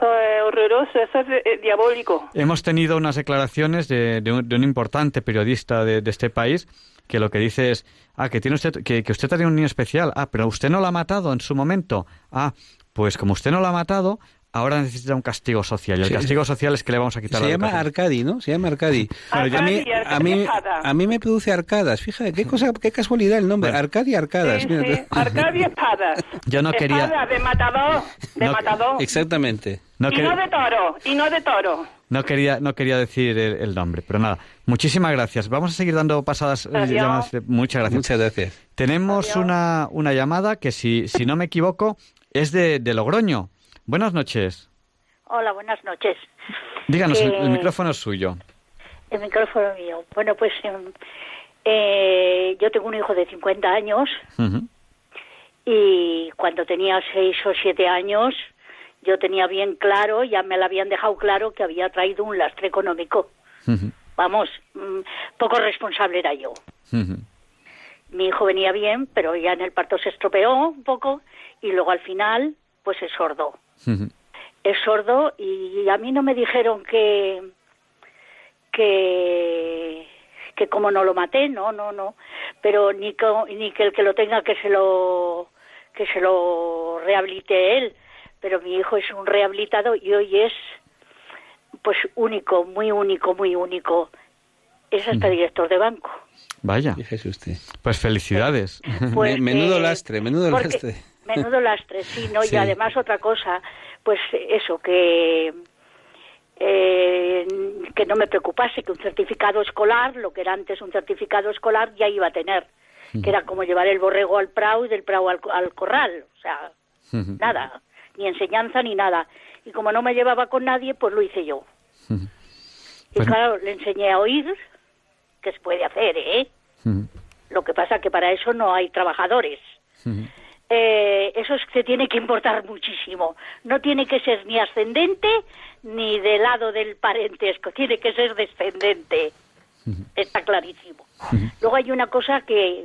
[SPEAKER 8] horroroso, eso es eh, diabólico.
[SPEAKER 1] Hemos tenido unas declaraciones de, de, un, importante periodista de, de este país que lo que dice es, ah, que tiene usted, que, que usted tiene un niño especial, ah, pero usted no lo ha matado en su momento, ah, pues como usted no lo ha matado, ahora necesita un castigo social. Y el castigo social es que le vamos a quitar
[SPEAKER 2] Se llama Arcadi, ¿no? Se llama Arcadi. <laughs>
[SPEAKER 8] a, mí,
[SPEAKER 2] a, mí, a mí me produce Arcadas. Fíjate, qué cosa, qué casualidad el nombre. Arcadi Arcadas.
[SPEAKER 8] Sí, sí. Arcadi Espadas. <laughs>
[SPEAKER 1] Yo no quería...
[SPEAKER 8] Espada de matador. De matador.
[SPEAKER 2] Exactamente.
[SPEAKER 8] No y no de toro. Y no de toro.
[SPEAKER 1] No quería, no quería decir el, nombre, pero nada. Muchísimas gracias. Vamos a seguir dando pasadas eh, llamadas. Muchas gracias.
[SPEAKER 2] Muchas gracias.
[SPEAKER 1] Tenemos una, una llamada que, si, si no me equivoco, es de, de Logroño. Buenas noches.
[SPEAKER 9] Hola, buenas noches.
[SPEAKER 1] Díganos, el, micrófono es suyo.
[SPEAKER 9] El micrófono mío. Bueno, pues em, eh, yo tengo un hijo de 50 años y cuando tenía 6 o 7 años yo tenía bien claro, ya me lo habían dejado claro que había traído un lastre económico. Vamos, mm, poco responsable era yo. Mi hijo venía bien, pero ya en el parto se estropeó un poco y luego al final, pues es sordo. Es sordo y a mí no me dijeron que que que como no lo maté, no, no, no, pero ni que, ni que el que lo tenga que se lo que se lo rehabilite él, pero mi hijo es un rehabilitado y hoy es pues único, muy único, muy único. Es hasta director de banco.
[SPEAKER 1] Vaya.
[SPEAKER 2] Fíjese usted.
[SPEAKER 1] Pues felicidades.
[SPEAKER 9] Pues,
[SPEAKER 2] menudo
[SPEAKER 9] eh,
[SPEAKER 2] lastre, menudo
[SPEAKER 9] porque-
[SPEAKER 2] lastre.
[SPEAKER 9] Menudo <laughs> lastre, sí, ¿no?
[SPEAKER 2] Sí.
[SPEAKER 9] Y además otra cosa, pues eso, que eh, que no me preocupase que un certificado escolar, lo que era antes un certificado escolar, ya iba a tener, que era como llevar el borrego al prau y del prau al, al corral, o sea, nada, ni enseñanza ni nada. Y como no me llevaba con nadie, pues lo hice yo. Y
[SPEAKER 1] Pues-
[SPEAKER 9] claro, le enseñé a oír, que se puede hacer, ¿eh? Lo que pasa que para eso no hay trabajadores. Eh, eso es- se tiene que importar muchísimo. No tiene que ser ni ascendente ni del lado del parentesco, tiene que ser descendente. Está clarísimo. Luego hay una cosa que,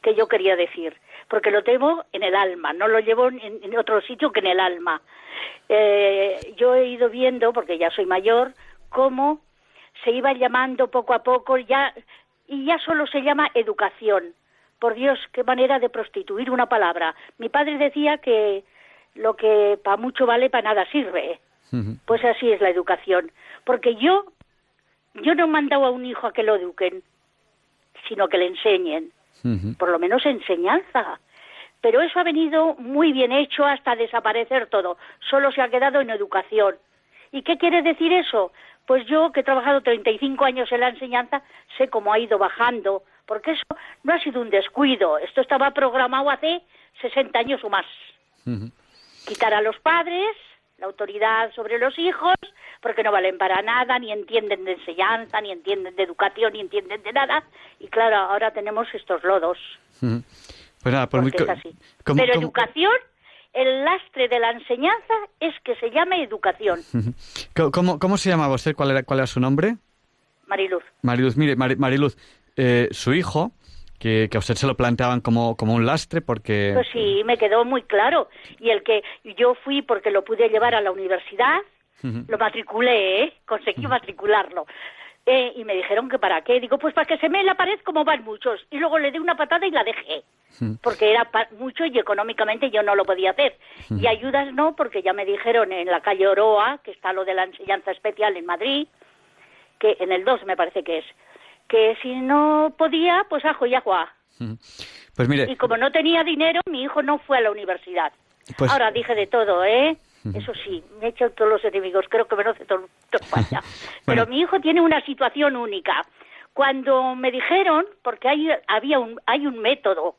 [SPEAKER 9] que yo quería decir, porque lo tengo en el alma, no lo llevo en, en otro sitio que en el alma. Eh, yo he ido viendo, porque ya soy mayor, cómo se iba llamando poco a poco ya y ya solo se llama educación. Por Dios, qué manera de prostituir una palabra. Mi padre decía que lo que para mucho vale, para nada sirve. Pues así es la educación. Porque yo, yo no he mandado a un hijo a que lo eduquen, sino que le enseñen. Por lo menos enseñanza. Pero eso ha venido muy bien hecho hasta desaparecer todo. Solo se ha quedado en educación. ¿Y qué quiere decir eso? Pues yo, que he trabajado 35 años en la enseñanza, sé cómo ha ido bajando, porque eso no ha sido un descuido. Esto estaba programado hace 60 años o más. Quitar a los padres la autoridad sobre los hijos, porque no valen para nada, ni entienden de enseñanza, ni entienden de educación, ni entienden de nada. Y claro, ahora tenemos estos lodos.
[SPEAKER 1] Pues nada, pues muy
[SPEAKER 9] es
[SPEAKER 1] co-
[SPEAKER 9] así.
[SPEAKER 1] ¿cómo-
[SPEAKER 9] Pero
[SPEAKER 1] cómo-
[SPEAKER 9] educación, el lastre de la enseñanza es que se llame educación.
[SPEAKER 1] ¿Cómo, se llamaba usted? ¿Cuál era, cuál era su nombre?
[SPEAKER 9] Mariluz.
[SPEAKER 1] Mariluz, mire, Mari- Mariluz, eh, su hijo, que, que a usted se lo planteaban como, como un lastre porque...
[SPEAKER 9] Pues sí, me quedó muy claro. Y el que yo fui porque lo pude llevar a la universidad, lo matriculé, ¿eh? conseguí matricularlo. Eh, y me dijeron que para qué. Digo, pues para que se me la pared como van muchos. Y luego le di una patada y la dejé. Porque era pa- mucho y económicamente yo no lo podía hacer. Y ayudas no, porque ya me dijeron en la calle Oroa, que está lo de la enseñanza especial en Madrid, que en el 2 me parece que es, que si no podía, pues ajo y agua.
[SPEAKER 1] Pues mire,
[SPEAKER 9] Y como no tenía dinero, mi hijo no fue a la universidad.
[SPEAKER 1] Pues-
[SPEAKER 9] Ahora dije de todo, ¿eh? Eso sí, me he hecho todos los enemigos, creo que me lo hace todo, todo. <laughs> Pero mi hijo tiene una situación única. Cuando me dijeron, porque hay, había un, hay un método,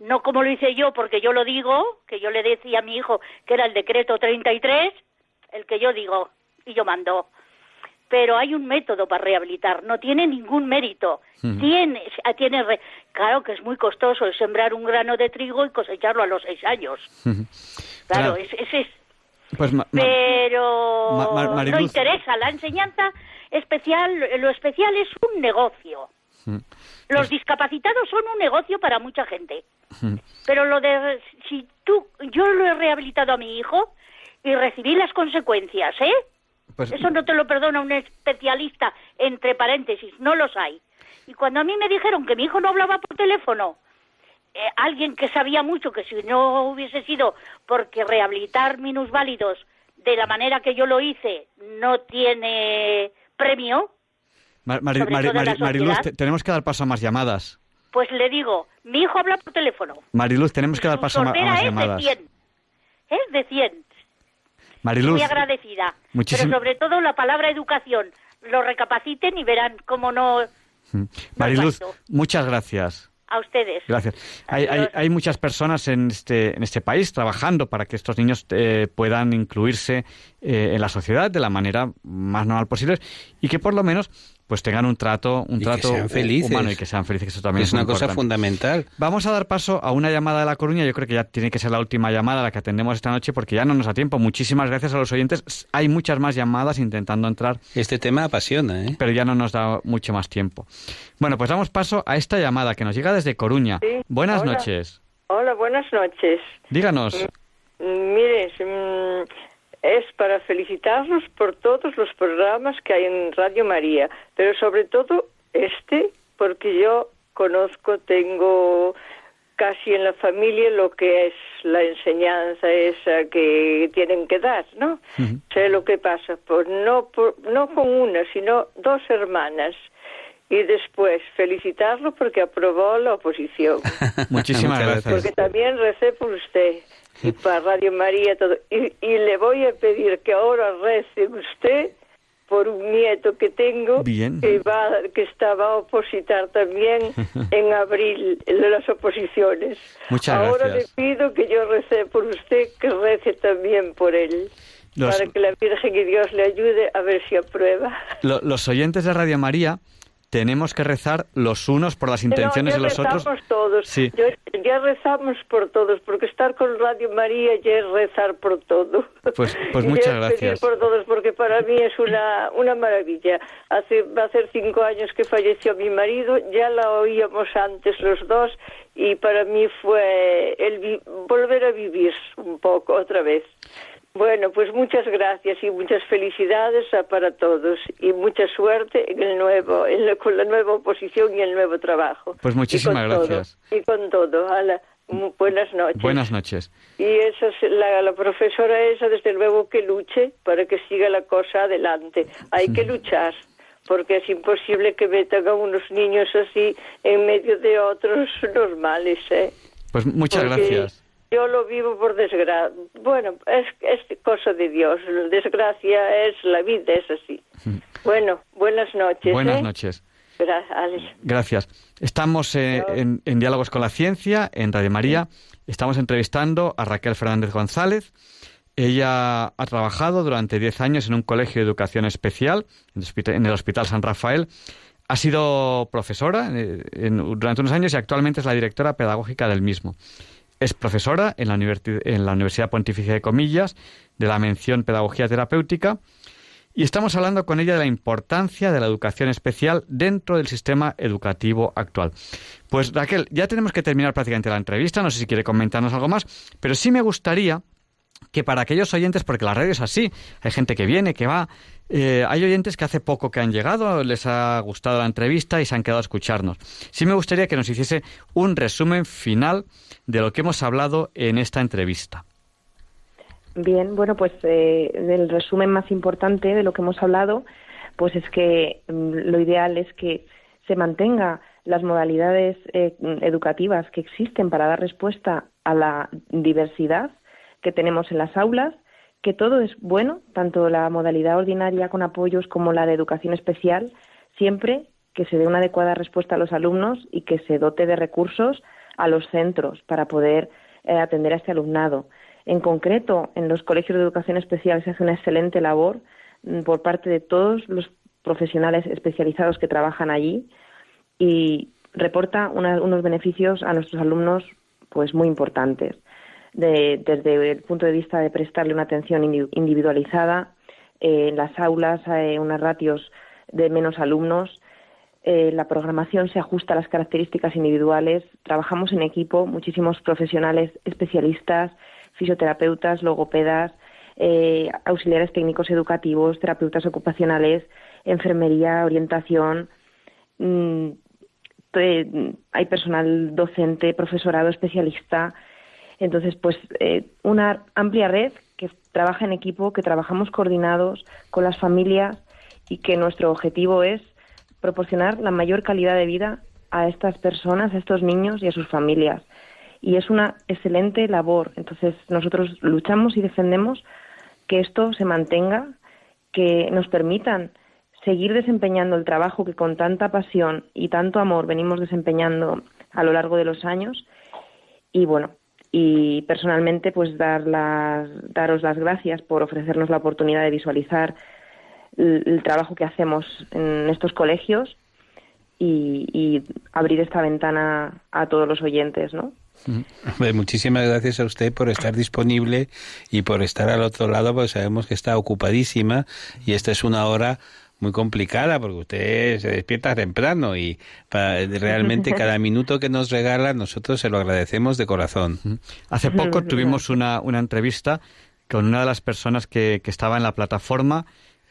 [SPEAKER 9] no como lo hice yo, porque yo lo digo, que yo le decía a mi hijo que era el decreto 33, el que yo digo y yo mando. Pero hay un método para rehabilitar, no tiene ningún mérito. Tiene, tiene re- claro que es muy costoso sembrar un grano de trigo y cosecharlo a los seis años. Claro,
[SPEAKER 1] Claro.
[SPEAKER 9] es, ese es
[SPEAKER 1] pues ma-
[SPEAKER 9] pero
[SPEAKER 1] Ma- Ma-
[SPEAKER 9] no interesa. La enseñanza especial, lo especial es un negocio. Los discapacitados son un negocio para mucha gente. Pero lo de si tú, yo lo he rehabilitado a mi hijo y recibí las consecuencias, ¿eh?
[SPEAKER 1] Pues-
[SPEAKER 9] Eso no te lo perdona un especialista, entre paréntesis, no los hay. Y cuando a mí me dijeron que mi hijo no hablaba por teléfono, eh, alguien que sabía mucho que si no hubiese sido porque rehabilitar minusválidos de la manera que yo lo hice no tiene premio,
[SPEAKER 1] Mariluz, te- tenemos que dar paso a más llamadas.
[SPEAKER 9] pues le digo, mi hijo habla por teléfono.
[SPEAKER 1] Mariluz, tenemos que dar paso a, más
[SPEAKER 9] es de
[SPEAKER 1] llamadas.
[SPEAKER 9] 100. Es de 100.
[SPEAKER 1] Mariluz,
[SPEAKER 9] Muy agradecida. Pero sobre todo la palabra educación. Lo recapaciten y verán cómo no
[SPEAKER 1] mm, Mariluz,
[SPEAKER 9] falto.
[SPEAKER 1] muchas gracias.
[SPEAKER 9] a ustedes.
[SPEAKER 1] Gracias. Hay, hay, hay muchas personas en este, en este país trabajando para que estos niños eh, puedan incluirse eh, en la sociedad de la manera más normal posible y que por lo menos pues tengan un trato, un
[SPEAKER 2] Y que
[SPEAKER 1] trato
[SPEAKER 2] sean felices.
[SPEAKER 1] humano y que sean felices, que eso también
[SPEAKER 2] es
[SPEAKER 1] es,
[SPEAKER 2] una
[SPEAKER 1] muy
[SPEAKER 2] cosa
[SPEAKER 1] importante.
[SPEAKER 2] fundamental.
[SPEAKER 1] Vamos a dar paso a una llamada de La Coruña. Yo creo que ya tiene que ser la última llamada la que atendemos esta noche porque ya no nos da tiempo. Muchísimas gracias a los oyentes. Hay muchas más llamadas intentando entrar,
[SPEAKER 2] Este tema apasiona, ¿eh?
[SPEAKER 1] pero ya no nos da mucho más tiempo. Bueno, pues damos paso a esta llamada que nos llega desde Coruña.
[SPEAKER 10] Sí,
[SPEAKER 1] Buenas
[SPEAKER 10] hola.
[SPEAKER 1] noches.
[SPEAKER 10] Hola, buenas noches.
[SPEAKER 1] Díganos.
[SPEAKER 10] Mm, Mire, mm, es para felicitarlos por todos los programas que hay en Radio María, pero sobre todo este, porque yo conozco, tengo casi en la familia lo que es la enseñanza esa que tienen que dar, ¿no? Sé lo que pasa, pues no, por- no con una, sino dos hermanas. Y después felicitarlo porque aprobó la oposición. <laughs>
[SPEAKER 1] Muchísimas gracias.
[SPEAKER 10] Porque también recé por usted para Radio María todo. Y, y le voy a pedir que ahora rece usted por un nieto que tengo
[SPEAKER 1] Bien.
[SPEAKER 10] que va que estaba a opositar también <laughs> en abril en las oposiciones.
[SPEAKER 1] Muchas
[SPEAKER 10] ahora
[SPEAKER 1] gracias.
[SPEAKER 10] le pido que yo recé por usted que rece también por él.
[SPEAKER 1] Los-
[SPEAKER 10] Para que la Virgen y Dios le ayude a ver si aprueba.
[SPEAKER 1] Lo- los oyentes de Radio María tenemos que rezar los unos por las intenciones
[SPEAKER 10] no,
[SPEAKER 1] de los otros.
[SPEAKER 10] rezamos todos.
[SPEAKER 1] Sí.
[SPEAKER 10] Yo- ya rezamos por todos, porque estar con Radio María ya es rezar por todo.
[SPEAKER 1] Pues, pues <laughs> muchas
[SPEAKER 10] ya es pedir
[SPEAKER 1] gracias.
[SPEAKER 10] por todos, porque para mí es una, una maravilla. Hace, va a ser cinco años que falleció mi marido, ya la oíamos antes los dos, y para mí fue el vi- volver a vivir un poco otra vez. Bueno, pues muchas gracias y muchas felicidades para todos y mucha suerte en el nuevo, en la- con la nueva oposición y el nuevo trabajo.
[SPEAKER 1] Pues muchísimas
[SPEAKER 10] Y con todo,
[SPEAKER 1] gracias.
[SPEAKER 10] y con todo. Buenas noches.
[SPEAKER 1] Buenas noches.
[SPEAKER 10] Y esa es la, la profesora esa, desde luego, que luche para que siga la cosa adelante. Hay que luchar, porque es imposible que metan a unos niños así en medio de otros normales, ¿eh?
[SPEAKER 1] Pues muchas
[SPEAKER 10] Porque
[SPEAKER 1] gracias.
[SPEAKER 10] Yo lo vivo por desgracia. Bueno, es, es cosa de Dios. Desgracia es la vida, es así. <laughs> Bueno, buenas noches.
[SPEAKER 1] Buenas
[SPEAKER 10] ¿eh?
[SPEAKER 1] noches. Gracias. Estamos eh, en, en Diálogos con la Ciencia, en Radio María. Estamos entrevistando a Raquel Fernández González. Ella ha trabajado durante 10 años en un colegio de educación especial, en el Hospital, en el Hospital San Rafael. Ha sido profesora eh, en- durante unos años y actualmente es la directora pedagógica del mismo. Es profesora en la, en la Universidad Pontificia de Comillas de la mención Pedagogía Terapéutica y estamos hablando con ella de la importancia de la educación especial dentro del sistema educativo actual. Pues Raquel, ya tenemos que terminar prácticamente la entrevista, no sé si quiere comentarnos algo más, pero sí me gustaría que para aquellos oyentes, porque la radio es así, hay gente que viene, que va, eh, hay oyentes que hace poco que han llegado, les ha gustado la entrevista y se han quedado a escucharnos. Sí me gustaría que nos hiciese un resumen final de lo que hemos hablado en esta entrevista.
[SPEAKER 4] Bien, bueno, pues eh, el resumen más importante de lo que hemos hablado, pues es que mm, lo ideal es que se mantenga las modalidades eh, educativas que existen para dar respuesta a la diversidad que tenemos en las aulas, que todo es bueno, tanto la modalidad ordinaria con apoyos como la de educación especial, siempre que se dé una adecuada respuesta a los alumnos y que se dote de recursos a los centros para poder eh, atender a este alumnado. En concreto, en los colegios de educación especial se hace una excelente labor mm, por parte de todos los profesionales especializados que trabajan allí y reporta unos beneficios a nuestros alumnos pues muy importantes. De- desde el punto de vista de prestarle una atención indi- individualizada, eh, en las aulas hay unas ratios de menos alumnos, eh, la programación se ajusta a las características individuales, trabajamos en equipo, muchísimos profesionales especialistas, fisioterapeutas, logopedas, eh, auxiliares técnicos educativos, terapeutas ocupacionales, enfermería, orientación, mm, hay personal docente, profesorado, especialista. Entonces, pues eh, una amplia red que trabaja en equipo, que trabajamos coordinados con las familias y que nuestro objetivo es proporcionar la mayor calidad de vida a estas personas, a estos niños y a sus familias. Y es una excelente labor. Entonces, nosotros luchamos y defendemos que esto se mantenga, que nos permitan seguir desempeñando el trabajo que con tanta pasión y tanto amor venimos desempeñando a lo largo de los años. Y bueno, y personalmente pues dar las, daros las gracias por ofrecernos la oportunidad de visualizar el, trabajo que hacemos en estos colegios y, abrir esta ventana a todos los oyentes, ¿no?
[SPEAKER 2] muchísimas gracias a usted por estar disponible y por estar al otro lado, porque sabemos que está ocupadísima y esta es una hora muy complicada porque usted se despierta temprano y realmente cada <laughs> minuto que nos regala nosotros se lo agradecemos de corazón.
[SPEAKER 1] Hace poco tuvimos una, una entrevista con una de las personas que, que estaba en la plataforma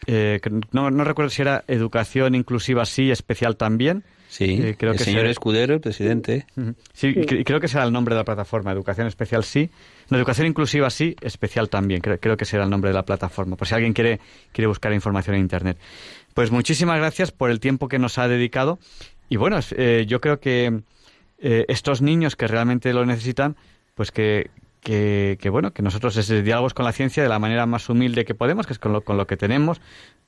[SPEAKER 1] eh, no, no, recuerdo si era educación inclusiva sí, especial también.
[SPEAKER 2] Sí, eh, creo el que señor Escudero, el presidente.
[SPEAKER 1] Sí, creo que será el nombre de la plataforma, educación especial sí. No, educación inclusiva sí, especial también. Creo, creo, que será el nombre de la plataforma, por si alguien quiere, quiere buscar información en Internet. Pues muchísimas gracias por el tiempo que nos ha dedicado. Y bueno, eh, yo creo que estos niños que realmente lo necesitan, pues que, que, bueno, que nosotros ese diálogos con la ciencia de la manera más humilde que podemos, que es con lo, con lo que tenemos,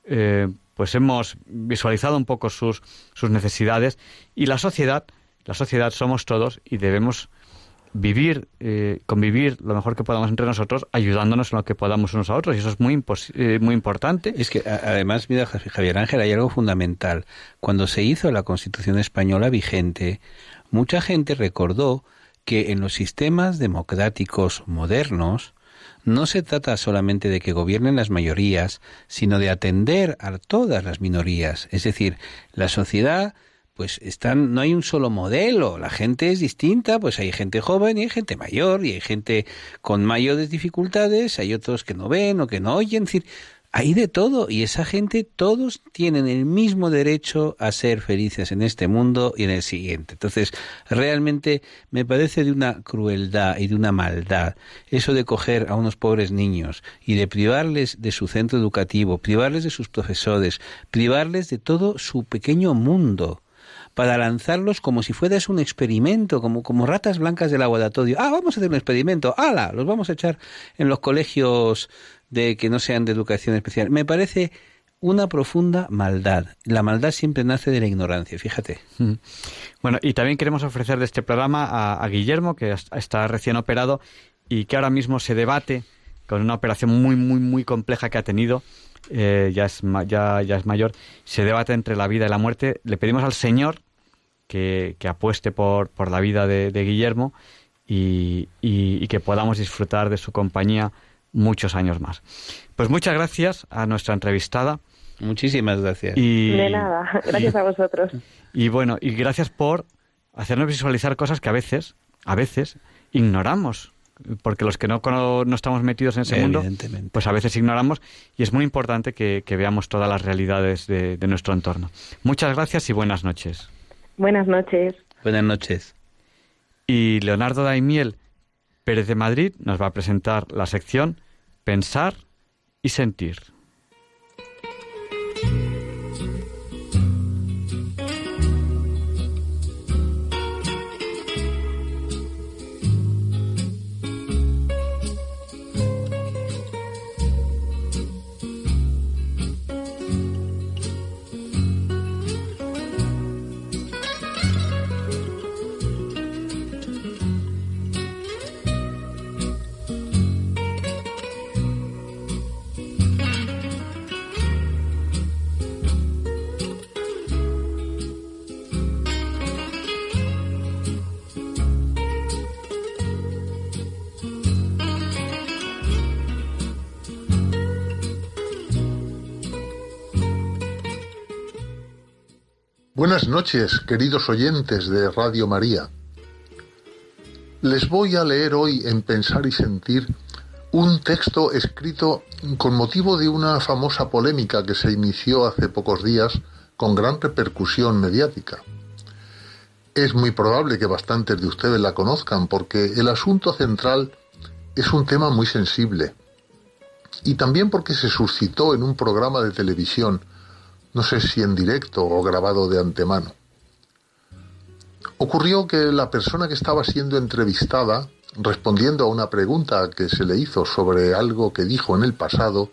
[SPEAKER 1] eh, pues hemos visualizado un poco sus, sus necesidades y la sociedad, la sociedad somos todos y debemos vivir, eh, convivir lo mejor que podamos entre nosotros, ayudándonos en lo que podamos unos a otros, y eso es muy, eh, muy importante.
[SPEAKER 2] Es que además, mira, Javier Ángel, hay algo fundamental. Cuando se hizo la Constitución española vigente, mucha gente recordó que en los sistemas democráticos modernos no se trata solamente de que gobiernen las mayorías, sino de atender a todas las minorías. Es decir, la sociedad pues están, no hay un solo modelo, la gente es distinta, pues hay gente joven y hay gente mayor, y hay gente con mayores dificultades, hay otros que no ven o que no oyen, decir, hay de todo y esa gente todos tienen el mismo derecho a ser felices en este mundo y en el siguiente. Entonces, realmente me parece de una crueldad y de una maldad eso de coger a unos pobres niños y de privarles de su centro educativo, privarles de sus profesores, privarles de todo su pequeño mundo para lanzarlos como si fueras un experimento, como, como ratas blancas del laboratorio. Ah, vamos a hacer un experimento. ¡Hala! Los vamos a echar en los colegios de que no sean de educación especial. Me parece una profunda maldad. La maldad siempre nace de la ignorancia, fíjate.
[SPEAKER 1] Mm. Bueno, y también queremos ofrecer de este programa a, Guillermo, que está recién operado y que ahora mismo se debate con una operación muy, muy, muy compleja que ha tenido. Eh, ya, es, ya, ya es mayor. Se debate entre la vida y la muerte. Le pedimos al Señor que, que apueste por, por la vida de, Guillermo y, y que podamos disfrutar de su compañía muchos años más. Pues muchas gracias a nuestra entrevistada.
[SPEAKER 2] Muchísimas gracias.
[SPEAKER 4] Y, de nada, <laughs> gracias a vosotros. <laughs>
[SPEAKER 1] Y bueno, y gracias por hacernos visualizar cosas que a veces, a veces, ignoramos. Porque los que no, no estamos metidos en ese mundo, pues a veces ignoramos y es muy importante que, veamos todas las realidades de, de nuestro entorno. Muchas gracias y buenas noches.
[SPEAKER 4] Buenas noches.
[SPEAKER 2] Buenas noches.
[SPEAKER 1] Y Leonardo Daimiel Pérez de Madrid nos va a presentar la sección Pensar y Sentir.
[SPEAKER 11] Buenas noches, queridos oyentes de Radio María. Les voy a leer hoy en Pensar y Sentir un texto escrito con motivo de una famosa polémica que se inició hace pocos días con gran repercusión mediática. Es muy probable que bastantes de ustedes la conozcan porque el asunto central es un tema muy sensible y también porque se suscitó en un programa de televisión no sé si en directo o grabado de antemano. Ocurrió que la persona que estaba siendo entrevistada, respondiendo a una pregunta que se le hizo sobre algo que dijo en el pasado,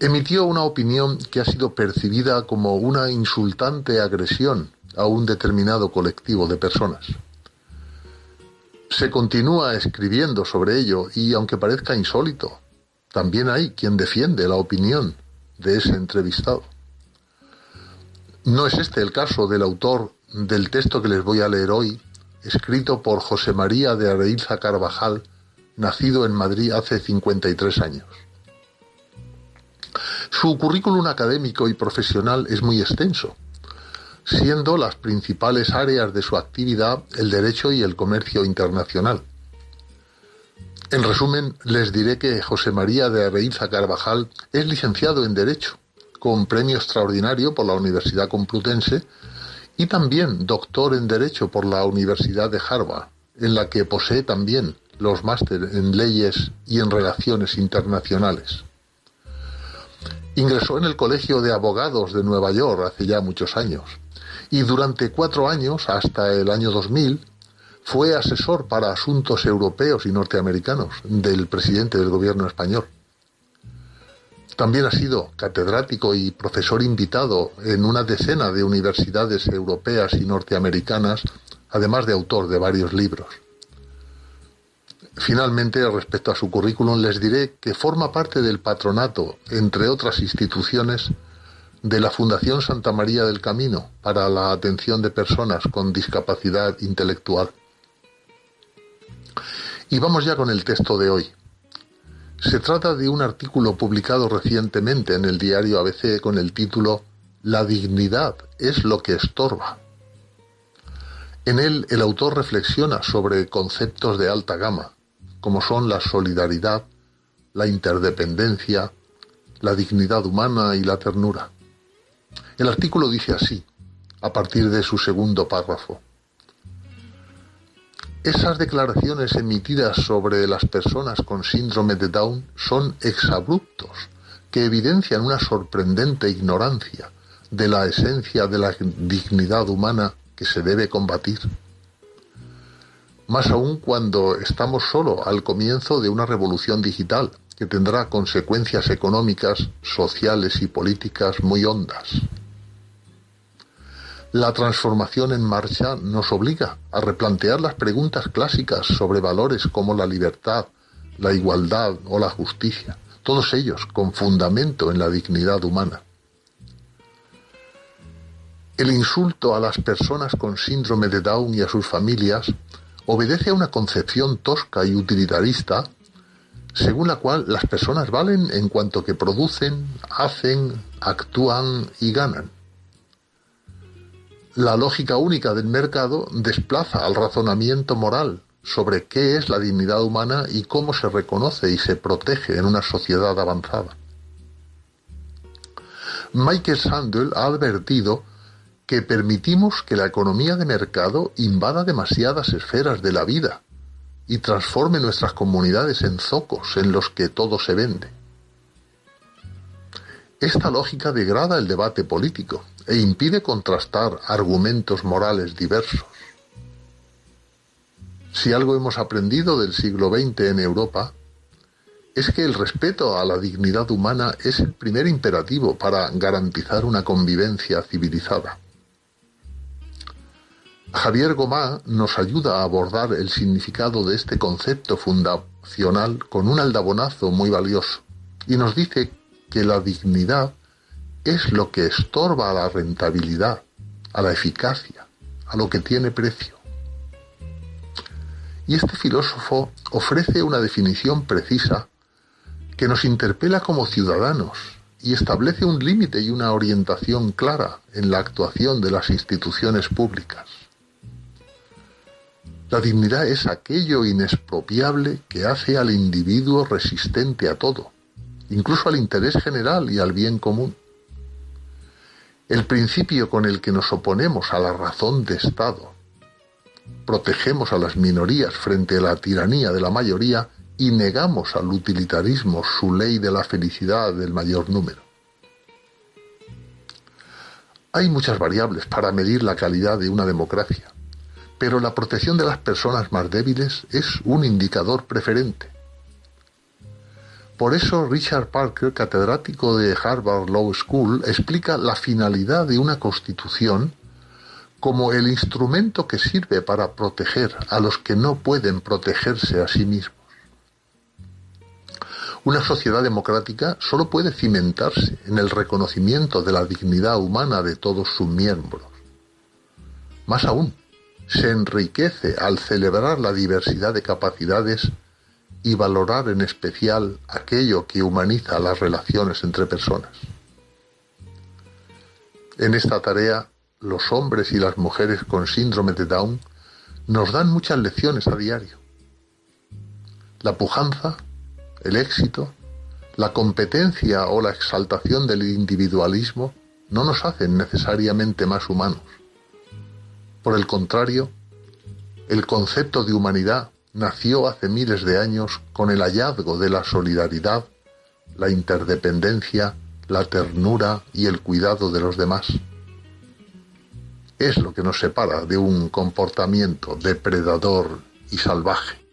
[SPEAKER 11] emitió una opinión que ha sido percibida como una insultante agresión a un determinado colectivo de personas. Se continúa escribiendo sobre ello y aunque parezca insólito, también hay quien defiende la opinión de ese entrevistado. No es este el caso del autor del texto que les voy a leer hoy, escrito por José María de Areilza Carvajal, nacido en Madrid hace 53 años. Su currículum académico y profesional es muy extenso, siendo las principales áreas de su actividad el derecho y el comercio internacional. En resumen, les diré que José María de Areiza Carvajal es licenciado en Derecho, con premio extraordinario por la Universidad Complutense y también doctor en Derecho por la Universidad de Harvard, en la que posee también los máster en leyes y en relaciones internacionales. Ingresó en el Colegio de Abogados de Nueva York hace ya muchos años y durante cuatro años, hasta el año 2000, fue asesor para asuntos europeos y norteamericanos del presidente del gobierno español. También ha sido catedrático y profesor invitado en una decena de universidades europeas y norteamericanas, además de autor de varios libros. Finalmente, respecto a su currículum, les diré que forma parte del patronato, entre otras instituciones, de la Fundación Santa María del Camino para la atención de personas con discapacidad intelectual. Y vamos ya con el texto de hoy. Se trata de un artículo publicado recientemente en el diario ABC con el título La dignidad es lo que estorba. En él el autor reflexiona sobre conceptos de alta gama, como son la solidaridad, la interdependencia, la dignidad humana y la ternura. El artículo dice así, a partir de su segundo párrafo. Esas declaraciones emitidas sobre las personas con síndrome de Down son exabruptos que evidencian una sorprendente ignorancia de la esencia de la dignidad humana que se debe combatir. Más aún cuando estamos solo al comienzo de una revolución digital que tendrá consecuencias económicas, sociales y políticas muy hondas. La transformación en marcha nos obliga a replantear las preguntas clásicas sobre valores como la libertad, la igualdad o la justicia, todos ellos con fundamento en la dignidad humana. El insulto a las personas con síndrome de Down y a sus familias obedece a una concepción tosca y utilitarista según la cual las personas valen en cuanto que producen, hacen, actúan y ganan la lógica única del mercado desplaza al razonamiento moral sobre qué es la dignidad humana y cómo se reconoce y se protege en una sociedad avanzada. Michael Sandel ha advertido que permitimos que la economía de mercado invada demasiadas esferas de la vida y transforme nuestras comunidades en zocos en los que todo se vende. Esta lógica degrada el debate político e impide contrastar argumentos morales diversos. Si algo hemos aprendido del siglo XX en Europa, es que el respeto a la dignidad humana es el primer imperativo para garantizar una convivencia civilizada. Javier Gomá nos ayuda a abordar el significado de este concepto fundacional con un aldabonazo muy valioso y nos dice que la dignidad es lo que estorba a la rentabilidad, a la eficacia, a lo que tiene precio. Y este filósofo ofrece una definición precisa que nos interpela como ciudadanos y establece un límite y una orientación clara en la actuación de las instituciones públicas. La dignidad es aquello inexpropiable que hace al individuo resistente a todo, incluso al interés general y al bien común. El principio con el que nos oponemos a la razón de Estado, protegemos a las minorías frente a la tiranía de la mayoría y negamos al utilitarismo su ley de la felicidad del mayor número. Hay muchas variables para medir la calidad de una democracia, pero la protección de las personas más débiles es un indicador preferente. Por eso Richard Parker, catedrático de Harvard Law School, explica la finalidad de una constitución como el instrumento que sirve para proteger a los que no pueden protegerse a sí mismos. Una sociedad democrática solo puede cimentarse en el reconocimiento de la dignidad humana de todos sus miembros. Más aún, se enriquece al celebrar la diversidad de capacidades y valorar en especial aquello que humaniza las relaciones entre personas. En esta tarea, los hombres y las mujeres con síndrome de Down nos dan muchas lecciones a diario. La pujanza, el éxito, la competencia o la exaltación del individualismo no nos hacen necesariamente más humanos. Por el contrario, el concepto de humanidad nació hace miles de años con el hallazgo de la solidaridad, la interdependencia, la ternura y el cuidado de los demás. Es lo que nos separa de un comportamiento depredador y salvaje.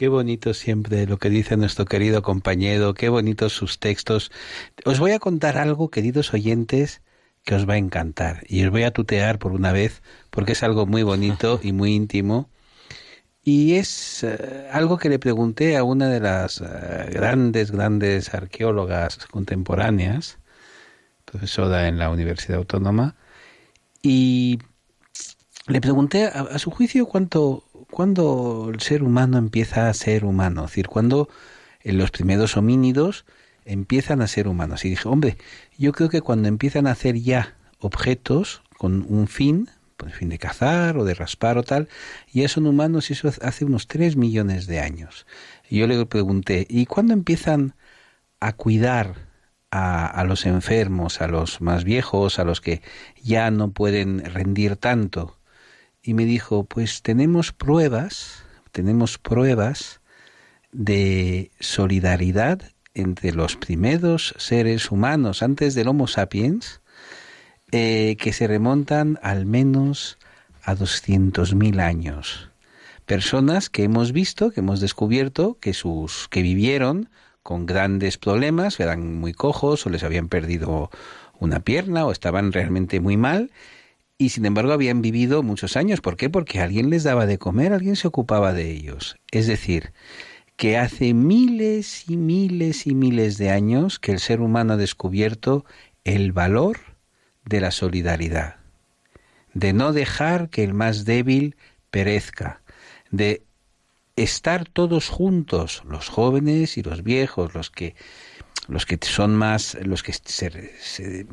[SPEAKER 2] Qué bonito siempre lo que dice nuestro querido compañero, qué bonitos sus textos. Os voy a contar algo, queridos oyentes, que os va a encantar. Y os voy a tutear por una vez, porque es algo muy bonito <laughs> y muy íntimo. Y es eh, algo que le pregunté a una de las eh, grandes, grandes arqueólogas contemporáneas, profesora en la Universidad Autónoma, y le pregunté a su juicio cuánto, cuando el ser humano empieza a ser humano, es decir, cuando los primeros homínidos empiezan a ser humanos. Y dije, hombre, yo creo que cuando empiezan a hacer ya objetos con un fin, el fin de cazar o de raspar o tal, ya son humanos y eso hace unos tres millones de años. Y yo le pregunté, ¿y cuándo empiezan a cuidar a, a, los enfermos, a los más viejos, a los que ya no pueden rendir tanto? Y me dijo, pues tenemos pruebas, tenemos pruebas de solidaridad entre los primeros seres humanos antes del Homo sapiens, eh, que se remontan al menos a 200.000 años. Personas que hemos visto, que hemos descubierto que sus que vivieron con grandes problemas, eran muy cojos o les habían perdido una pierna o estaban realmente muy mal y sin embargo habían vivido muchos años. ¿Por qué? Porque alguien les daba de comer, alguien se ocupaba de ellos. Es decir, que hace miles y miles y miles de años que el ser humano ha descubierto el valor de la solidaridad, de no dejar que el más débil perezca, de estar todos juntos, los jóvenes y los viejos, los que los que son más, los que se, se,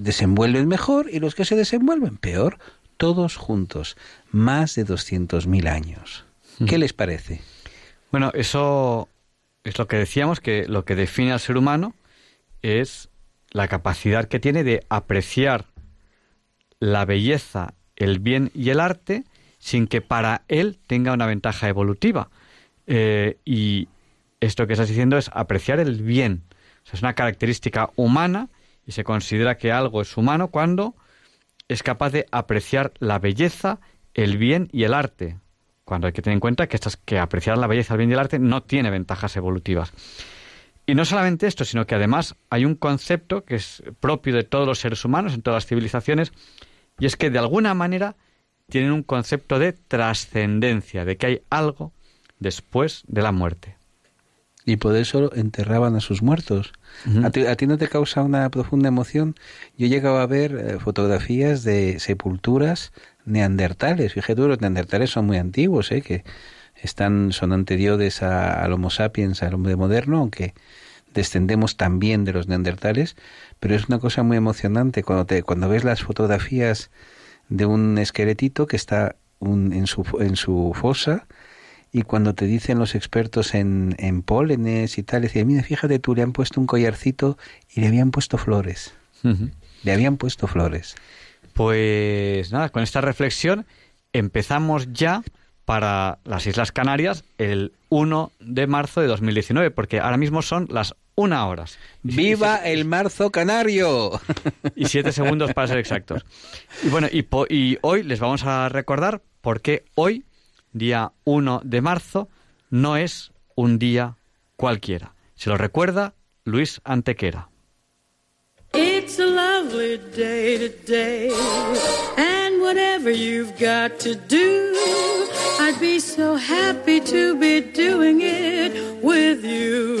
[SPEAKER 2] desenvuelven mejor y los que se desenvuelven peor, todos juntos, más de 200.000 años. ¿Qué les parece?
[SPEAKER 1] Bueno, eso es lo que decíamos, que lo que define al ser humano es la capacidad que tiene de apreciar la belleza, el bien y el arte sin que para él tenga una ventaja evolutiva. Eh, y esto que estás diciendo es apreciar el bien. es una característica humana y se considera que algo es humano cuando es capaz de apreciar la belleza, el bien y el arte. Cuando hay que tener en cuenta que, estas, que apreciar la belleza, el bien y el arte no tiene ventajas evolutivas. Y no solamente esto, sino que además hay un concepto que es propio de todos los seres humanos, en todas las civilizaciones, y es que de alguna manera tienen un concepto de trascendencia, de que hay algo después de la muerte
[SPEAKER 2] y por eso enterraban a sus muertos. ¿A, ti, no te causa una profunda emoción? Yo he llegado a ver eh, fotografías de sepulturas neandertales. Fíjate, los neandertales son muy antiguos, ¿eh? que están, son anteriores a, al Homo sapiens, al hombre moderno, aunque descendemos también de los neandertales, pero es una cosa muy emocionante cuando, te, cuando ves las fotografías de un esqueletito que está en, su, en su fosa, y cuando te dicen los expertos en, en pólenes y tal, decían, mira, fíjate tú, le han puesto un collarcito y le habían puesto flores. Le habían puesto flores.
[SPEAKER 1] Pues nada, con esta reflexión empezamos ya para las Islas Canarias el 1 de marzo de 2019, porque ahora mismo son las una hora.
[SPEAKER 2] ¡Viva el marzo canario! <laughs>
[SPEAKER 1] Y siete segundos para ser exactos. Y bueno, y, po- y hoy les vamos a recordar por qué hoy, día 1 de marzo, no es un día cualquiera. Se lo recuerda Luis Antequera.
[SPEAKER 12] It's a lovely day today, and whatever you've got to do, I'd be so happy to be doing it with you.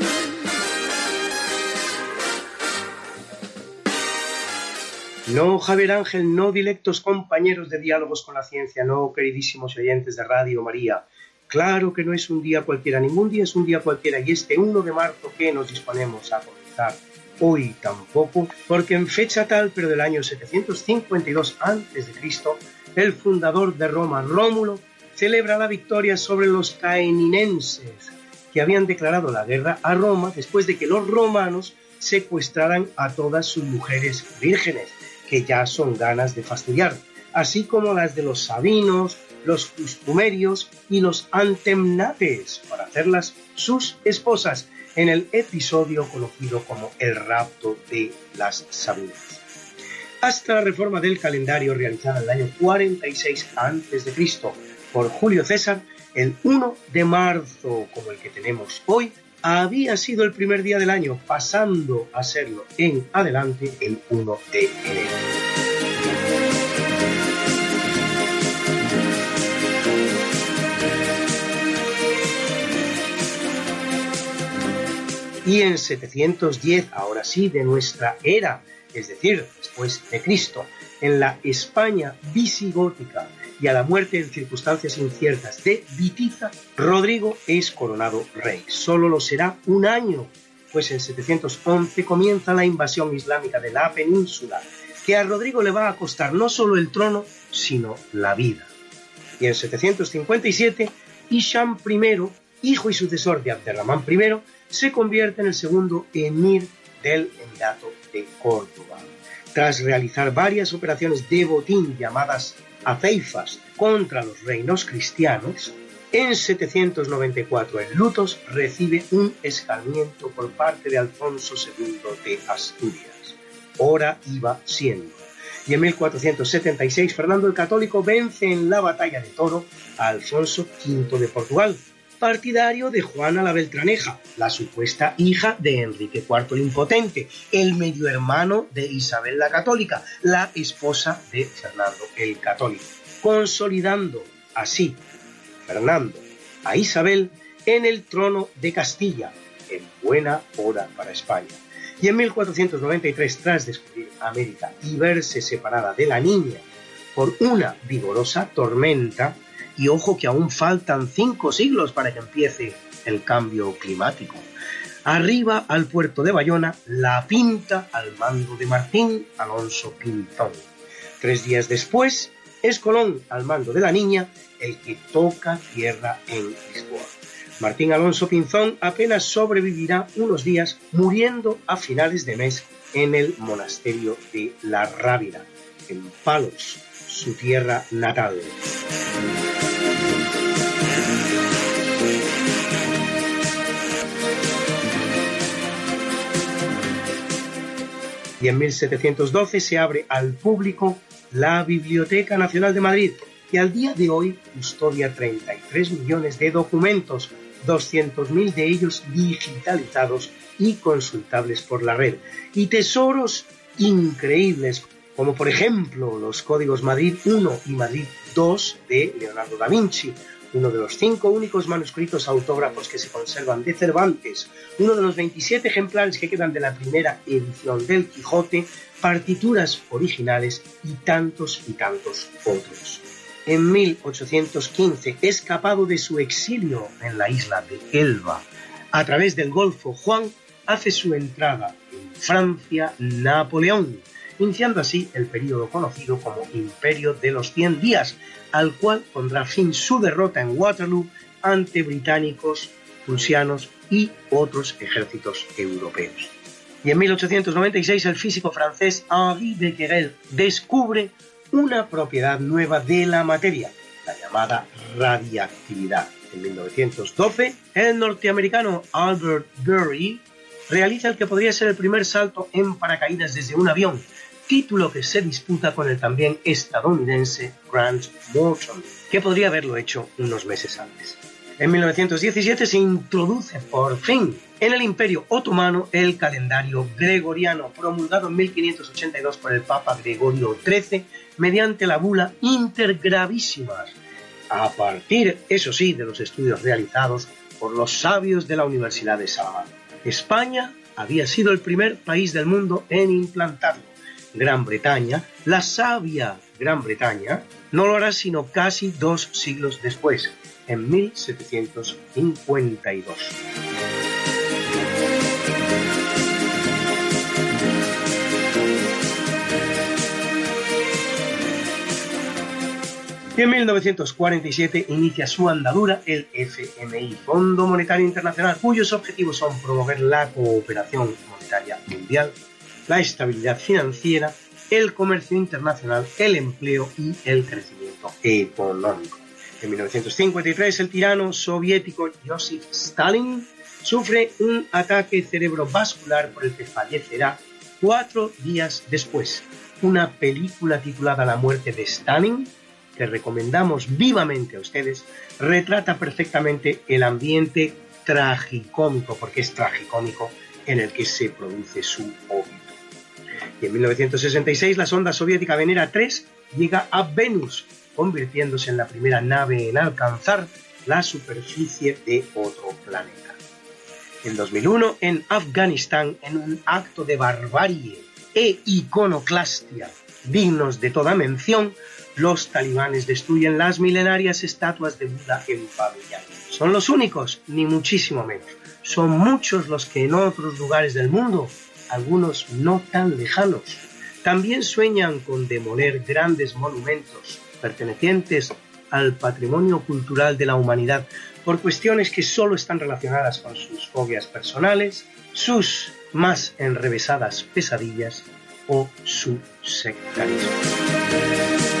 [SPEAKER 13] No, Javier Ángel, no directos compañeros de diálogos con la ciencia, no, queridísimos oyentes de Radio María. Claro que no es un día cualquiera, ningún día es un día cualquiera, y este 1 de marzo que nos disponemos a comenzar hoy tampoco, porque en fecha tal, pero del año 752 a.C., el fundador de Roma, Rómulo, celebra la victoria sobre los caeninenses, que habían declarado la guerra a Roma después de que los romanos secuestraran a todas sus mujeres vírgenes, que ya son ganas de fastidiar, así como las de los sabinos, los custumerios y los antemnates, para hacerlas sus esposas, en el episodio conocido como el rapto de las Sabinas. Hasta la reforma del calendario realizada en el año 46 a.C. por Julio César, el 1 de marzo, como el que tenemos hoy, había sido el primer día del año, pasando a serlo en adelante el 1 de enero. Y en 710, ahora sí, de nuestra era, es decir, después de Cristo, en la España visigótica y a la muerte en circunstancias inciertas de Vitiza, Rodrigo es coronado rey. Solo lo será un año, pues en 711 comienza la invasión islámica de la península, que a Rodrigo le va a costar no solo el trono, sino la vida. Y en 757, Isham I, hijo y sucesor de Abderramán I, se convierte en el segundo emir del Emirato de Córdoba. Tras realizar varias operaciones de botín llamadas aceifas contra los reinos cristianos, en 794 en Lutos recibe un escarmiento por parte de Alfonso II de Asturias. Hora iba siendo. Y en 1476 Fernando el Católico vence en la batalla de Toro a Alfonso V de Portugal, partidario de Juana la Beltraneja, la supuesta hija de Enrique IV el Impotente, el medio hermano de Isabel la Católica, la esposa de Fernando el Católico, consolidando así Fernando a Isabel en el trono de Castilla, en buena hora para España. Y en 1493, tras descubrir América y verse separada de la niña por una vigorosa tormenta, y ojo que aún faltan cinco siglos para que empiece el cambio climático. Arriba al puerto de Bayona, la pinta al mando de Martín Alonso Pinzón. Tres días después, es Colón al mando de la niña el que toca tierra en Lisboa. Martín Alonso Pinzón apenas sobrevivirá unos días muriendo a finales de mes en el monasterio de La Rábida, en Palos, su tierra natal. Y en 1712 se abre al público la Biblioteca Nacional de Madrid, que al día de hoy custodia 33 millones de documentos, 200.000 de ellos digitalizados y consultables por la red, y tesoros increíbles, como por ejemplo los códigos Madrid I y Madrid II de Leonardo da Vinci, uno de los cinco únicos manuscritos autógrafos que se conservan de Cervantes, uno de los 27 ejemplares que quedan de la primera edición del Quijote, partituras originales y tantos y tantos otros. En 1815, escapado de su exilio en la isla de Elba, a través del Golfo, Juan hace su entrada en Francia Napoleón, iniciando así el periodo conocido como Imperio de los Cien Días, al cual pondrá fin su derrota en Waterloo ante británicos, prusianos y otros ejércitos europeos. Y en 1896 el físico francés Henri Becquerel descubre una propiedad nueva de la materia, la llamada radiactividad. En 1912, el norteamericano Albert Burry realiza el que podría ser el primer salto en paracaídas desde un avión, título que se disputa con el también estadounidense Grant Morton, que podría haberlo hecho unos meses antes. En 1917 se introduce por fin en el Imperio Otomano el calendario gregoriano, promulgado en 1582 por el Papa Gregorio XIII mediante la bula Intergravísimas, a partir, eso sí, de los estudios realizados por los sabios de la Universidad de Salamanca. España había sido el primer país del mundo en implantarlo. Gran Bretaña, la sabia Gran Bretaña, no lo hará sino casi dos siglos después, en 1752. Y en 1947 inicia su andadura el FMI, Fondo Monetario Internacional, cuyos objetivos son promover la cooperación monetaria mundial, la estabilidad financiera, el comercio internacional, el empleo y el crecimiento económico. En 1953 el tirano soviético Joseph Stalin sufre un ataque cerebrovascular por el que fallecerá cuatro días después. Una película titulada La muerte de Stalin que recomendamos vivamente a ustedes, retrata perfectamente el ambiente tragicómico, porque es tragicómico, en el que se produce su óbito. Y en 1966 la sonda soviética Venera 3 llega a Venus, convirtiéndose en la primera nave en alcanzar la superficie de otro planeta. En 2001, en Afganistán, en un acto de barbarie e iconoclastia dignos de toda mención, los talibanes destruyen las milenarias estatuas de Buda en Babillán. Son los únicos, ni muchísimo menos. Son muchos los que en otros lugares del mundo, algunos no tan lejanos, también sueñan con demoler grandes monumentos pertenecientes al patrimonio cultural de la humanidad por cuestiones que solo están relacionadas con sus fobias personales, sus más enrevesadas pesadillas o su sectarismo.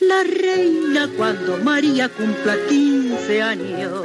[SPEAKER 14] la reina cuando María cumpla 15 años.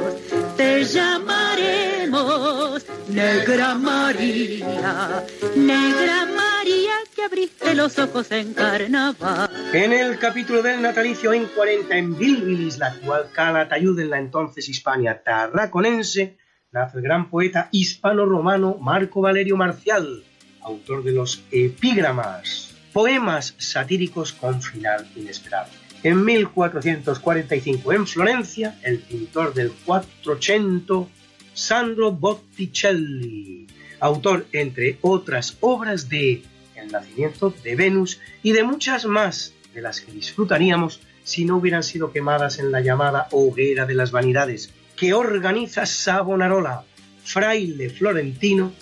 [SPEAKER 14] Te llamaremos Negra María, Negra María que abriste los ojos en carnaval.
[SPEAKER 13] En el capítulo del natalicio en 40 en Bilbilis, la actual Calatayud en la entonces Hispania tarraconense, nace el gran poeta hispano-romano Marco Valerio Marcial, autor de los epígramas, poemas satíricos con final inesperado. En 1445 en Florencia, el pintor del Quattrocento, Sandro Botticelli, autor, entre otras obras, de El nacimiento de Venus y de muchas más de las que disfrutaríamos si no hubieran sido quemadas en la llamada hoguera de las vanidades que organiza Savonarola, fraile florentino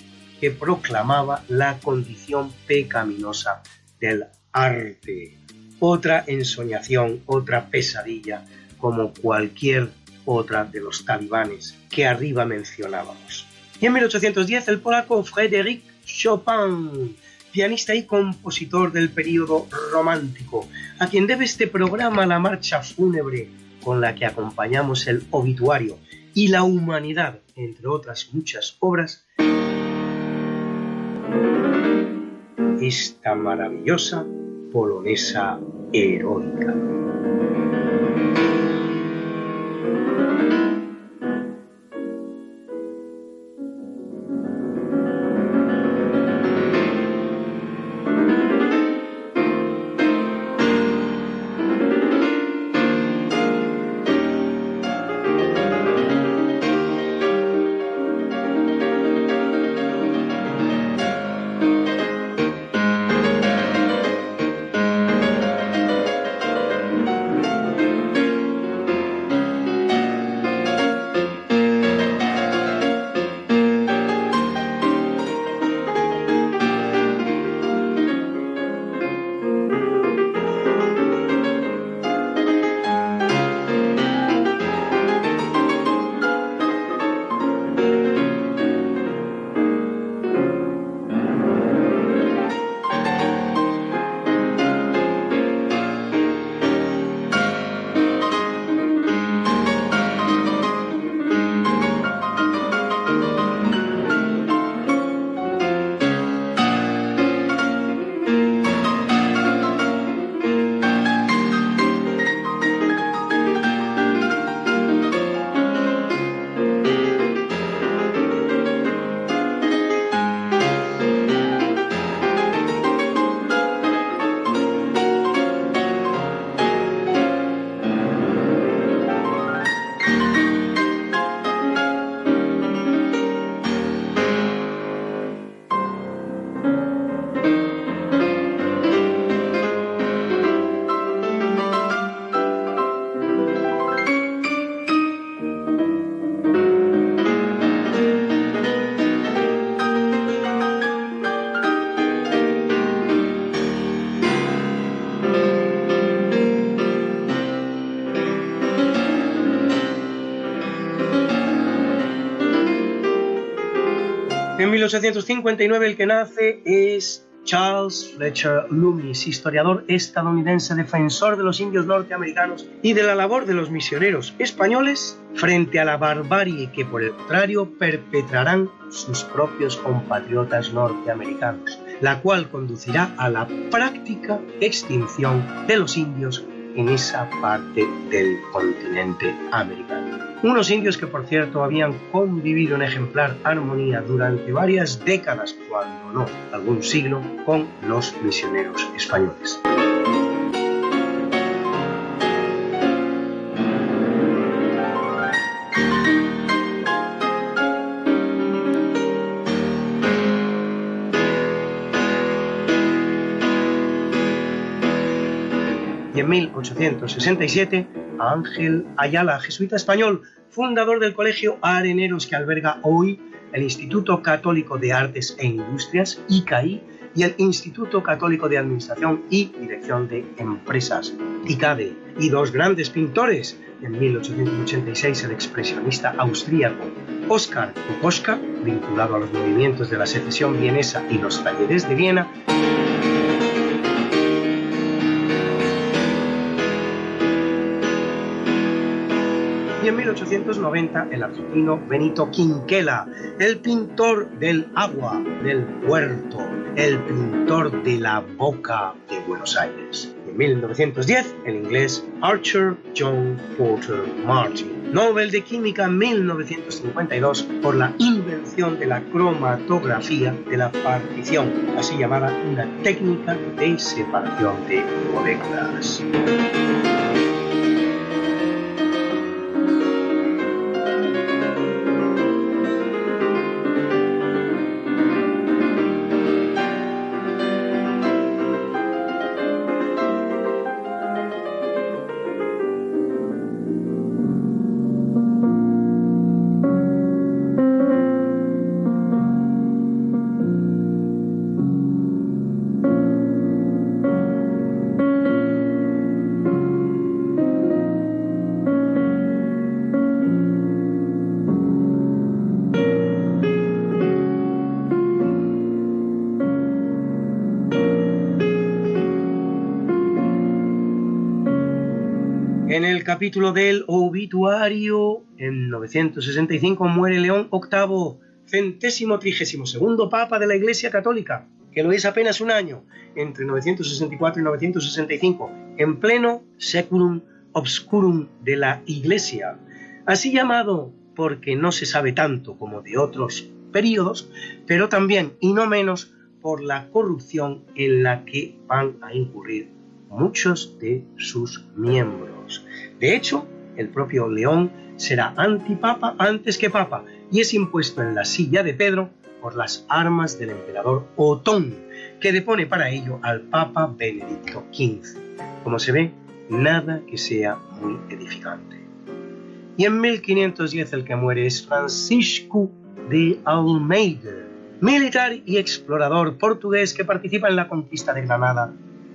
[SPEAKER 13] que proclamaba la condición pecaminosa del arte. Otra ensoñación, otra pesadilla, como cualquier otra de los talibanes que arriba mencionábamos. Y en 1810 el polaco Frédéric Chopin, pianista y compositor del período romántico, a quien debe este programa la marcha fúnebre con la que acompañamos el obituario y la humanidad, entre otras muchas obras, esta maravillosa polonesa heroica. 1859 el que nace es Charles Fletcher Loomis, historiador estadounidense, defensor de los indios norteamericanos y de la labor de los misioneros españoles frente a la barbarie que por el contrario perpetrarán sus propios compatriotas norteamericanos, la cual conducirá a la práctica extinción de los indios en esa parte del continente americano. Unos indios que, por cierto, habían convivido en ejemplar armonía durante varias décadas, cuando no algún siglo, con los misioneros españoles. y en 1867 a Ángel Ayala, jesuita español, fundador del Colegio Areneros que alberga hoy el Instituto Católico de Artes e Industrias, ICAI, y el Instituto Católico de Administración y Dirección de Empresas, ICADE, y dos grandes pintores, en 1886 el expresionista austríaco Oskar Kokoschka, vinculado a los movimientos de la secesión vienesa y los talleres de Viena, en 1890 el argentino Benito Quinquela, el pintor del agua, del puerto, el pintor de la boca de Buenos Aires. En 1910 el inglés Archer John Porter Martin, Nobel de Química 1952 por la invención de la cromatografía de la partición, así llamada una técnica de separación de moléculas. Capítulo del obituario, en 965 muere León VIII, centésimo trigésimo segundo papa de la Iglesia Católica, que lo es apenas un año, entre 964 y 965, en pleno seculum obscurum de la Iglesia, así llamado porque no se sabe tanto como de otros periodos, pero también y no menos por la corrupción en la que van a incurrir muchos de sus miembros. De hecho, el propio León será antipapa antes que papa y es impuesto en la silla de Pedro por las armas del emperador Otón, que depone para ello al papa Benedicto XV. Como se ve, nada que sea muy edificante. Y en 1510 el que muere es Francisco de Almeida, militar y explorador portugués que participa en la conquista de Granada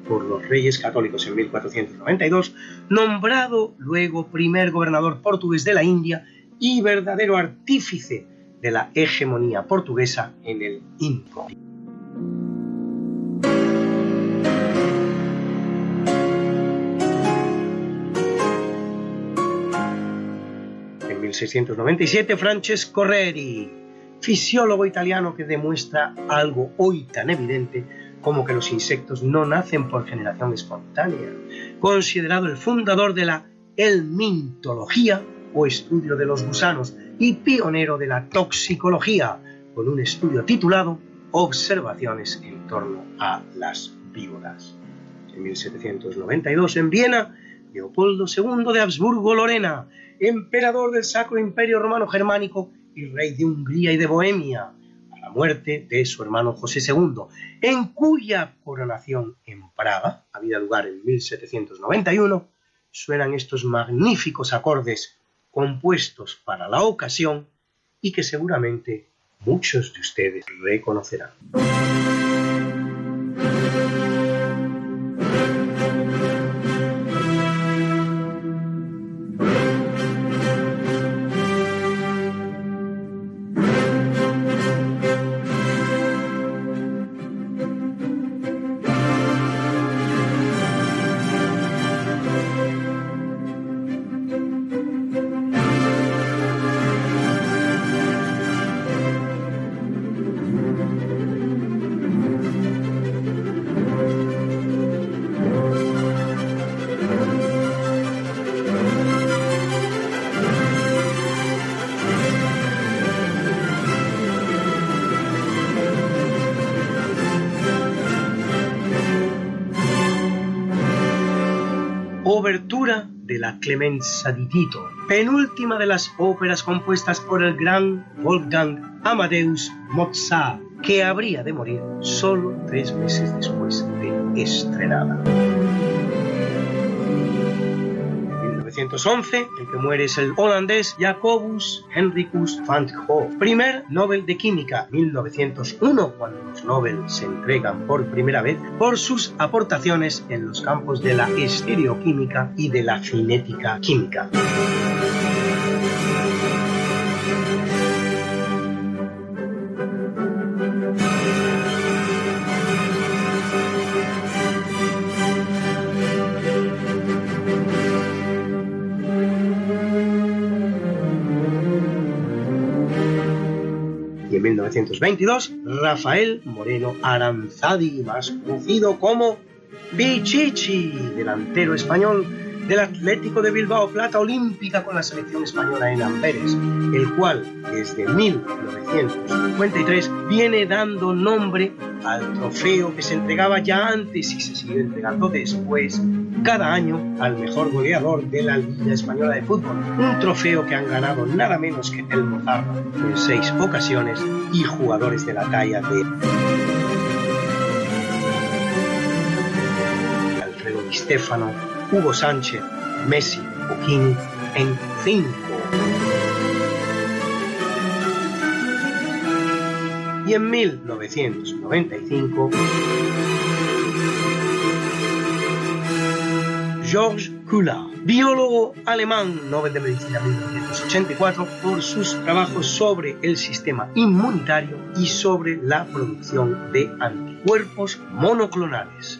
[SPEAKER 13] por los reyes católicos en 1492, nombrado luego primer gobernador portugués de la India y verdadero artífice de la hegemonía portuguesa en el Indo. En 1697, Francesco Reri, fisiólogo italiano que demuestra algo hoy tan evidente como que los insectos no nacen por generación espontánea, considerado el fundador de la helmintología o estudio de los gusanos y pionero de la toxicología, con un estudio titulado Observaciones en torno a las víboras. En 1792, en Viena, Leopoldo II de Habsburgo-Lorena, emperador del Sacro Imperio Romano Germánico y rey de Hungría y de Bohemia, la muerte de su hermano José II, en cuya coronación en Praga había lugar en 1791, suenan estos magníficos acordes compuestos para la ocasión y que seguramente muchos de ustedes reconocerán. Obertura de la Clemenza di Tito, penúltima de las óperas compuestas por el gran Wolfgang Amadeus Mozart, que habría de morir solo tres meses después de estrenada. 1911, el que muere es el holandés Jacobus Henricus van Gogh, primer Nobel de Química, 1901, cuando los Nobel se entregan por primera vez por sus aportaciones en los campos de la estereoquímica y de la cinética química. Y en 1922, Rafael Moreno Aranzadi, más conocido como Bichichi, delantero español del Atlético de Bilbao, plata olímpica con la selección española en Amberes, el cual desde 1953 viene dando nombre al trofeo que se entregaba ya antes y se sigue entregando después cada año al mejor goleador de la Liga Española de Fútbol, un trofeo que han ganado nada menos que el Mozarra en seis ocasiones y jugadores de la talla de Alfredo Di Stefano, Hugo Sánchez, Messi o King en cinco. Y en 1995, Georges Kula, biólogo alemán, Nobel de Medicina 1984, por sus trabajos sobre el sistema inmunitario y sobre la producción de anticuerpos monoclonales.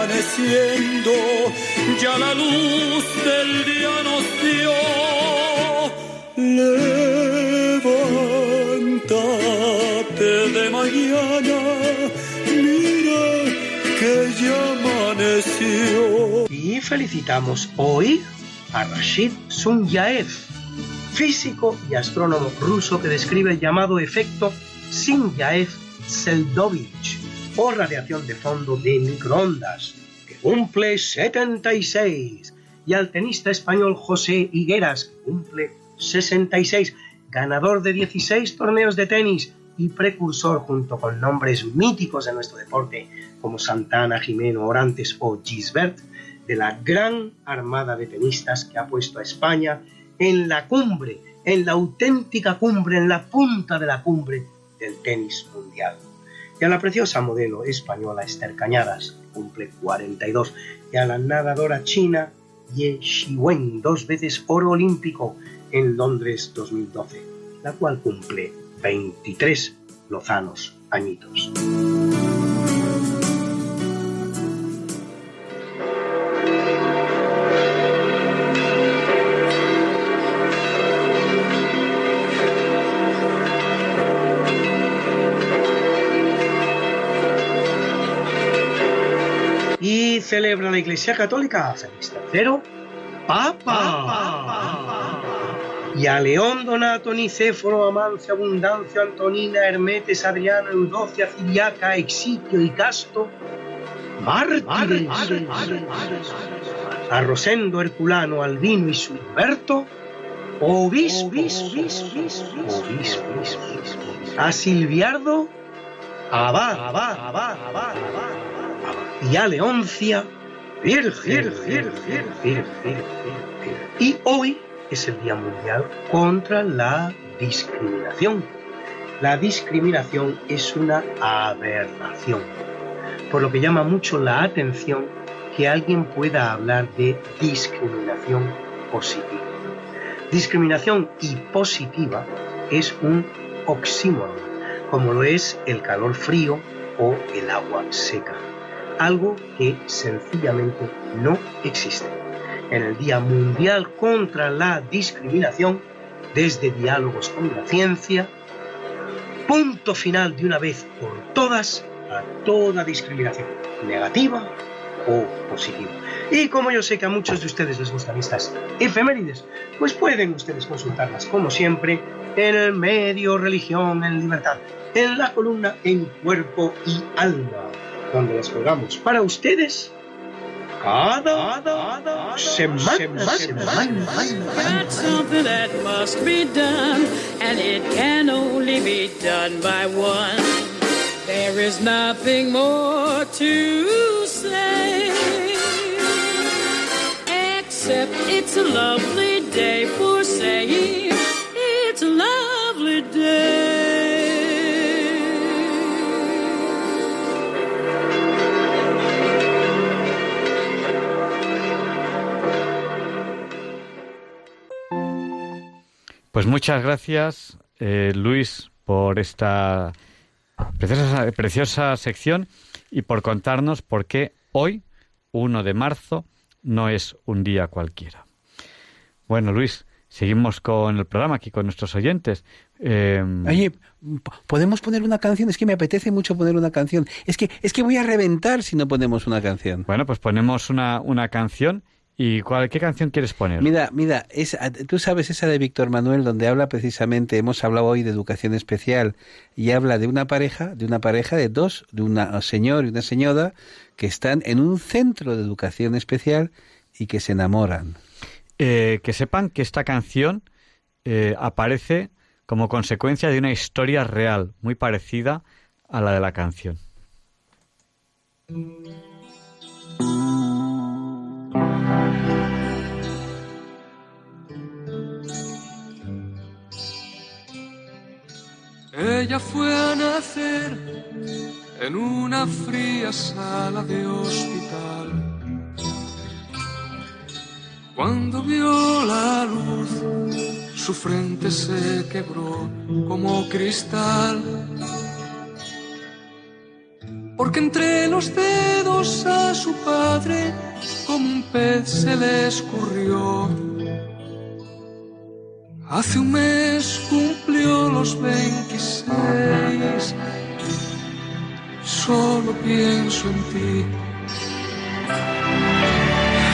[SPEAKER 15] amaneciendo, ya la luz del día nos dio. Levántate de mañana, mira que ya amaneció.
[SPEAKER 13] Y felicitamos hoy a Rashid Sunyaev, físico y astrónomo ruso que describe el llamado efecto Sinyaev-Seldovich o radiación de fondo de microondas, cumple 76, y al tenista español José Higueras, que cumple 66, ganador de 16 torneos de tenis y precursor junto con nombres míticos de nuestro deporte como Santana, Jimeno, Orantes o Gisbert, de la gran armada de tenistas que ha puesto a España en la cumbre, en la auténtica cumbre, en la punta de la cumbre del tenis mundial. Y a la preciosa modelo española Esther Cañadas, cumple 42, y a la nadadora china Ye Shiwen, dos veces oro olímpico en Londres 2012, la cual cumple 23 lozanos añitos. Iglesia Católica a Félix III, Papa. Y a León, Donato, Nicéforo, Amancio, Abundancio, Antonina, Hermetes, Adriano, Eudocia, Ciriaca, Exitio y Casto, mártires. A Rosendo, Herculano, Albino y Suilberto, obispos. Obispos. A Silviardo, abad. A y a Leoncia, Y hoy es el Día Mundial contra la Discriminación. La discriminación es una aberración, por lo que llama mucho la atención que alguien pueda hablar de discriminación positiva. Discriminación y positiva es un oxímoron, como lo es el calor frío o el agua seca, algo que sencillamente no existe. En el Día Mundial contra la Discriminación, desde Diálogos con la Ciencia, punto final de una vez por todas a toda discriminación, negativa o positiva. Y como yo sé que a muchos de ustedes les gustan estas efemérides, pues pueden ustedes consultarlas como siempre en el medio Religión en Libertad, en la columna En Cuerpo y Alma, donde las colgamos para ustedes cada, cada semana.
[SPEAKER 12] Something that must be done, and it can only be done by one. There is nothing more to say, except it's a lovely day for saying it's a lovely day.
[SPEAKER 1] Pues muchas gracias, eh, Luis, por esta preciosa, preciosa sección y por contarnos por qué hoy, 1 de marzo, no es un día cualquiera. Bueno, Luis, seguimos con el programa aquí con nuestros oyentes. Eh,
[SPEAKER 2] Oye, ¿podemos poner una canción? Es que me apetece mucho poner una canción. Es que, es que voy a reventar si no ponemos una canción.
[SPEAKER 1] Bueno, pues ponemos una, una canción. ¿Y cuál, qué canción quieres poner?
[SPEAKER 2] Mira, mira, es, tú sabes esa de Víctor Manuel donde habla precisamente, hemos hablado hoy de educación especial y habla de una pareja, de una pareja de dos, de un señor y una señora que están en un centro de educación especial y que se enamoran.
[SPEAKER 1] Eh, que sepan que esta canción eh, aparece como consecuencia de una historia real, muy parecida a la de la canción.
[SPEAKER 16] Ella fue a nacer en una fría sala de hospital. Cuando vio la luz, su frente se quebró como cristal. Porque entre los dedos a su padre, como un pez se le escurrió. Hace un mes cumplió los 26. Solo pienso en ti.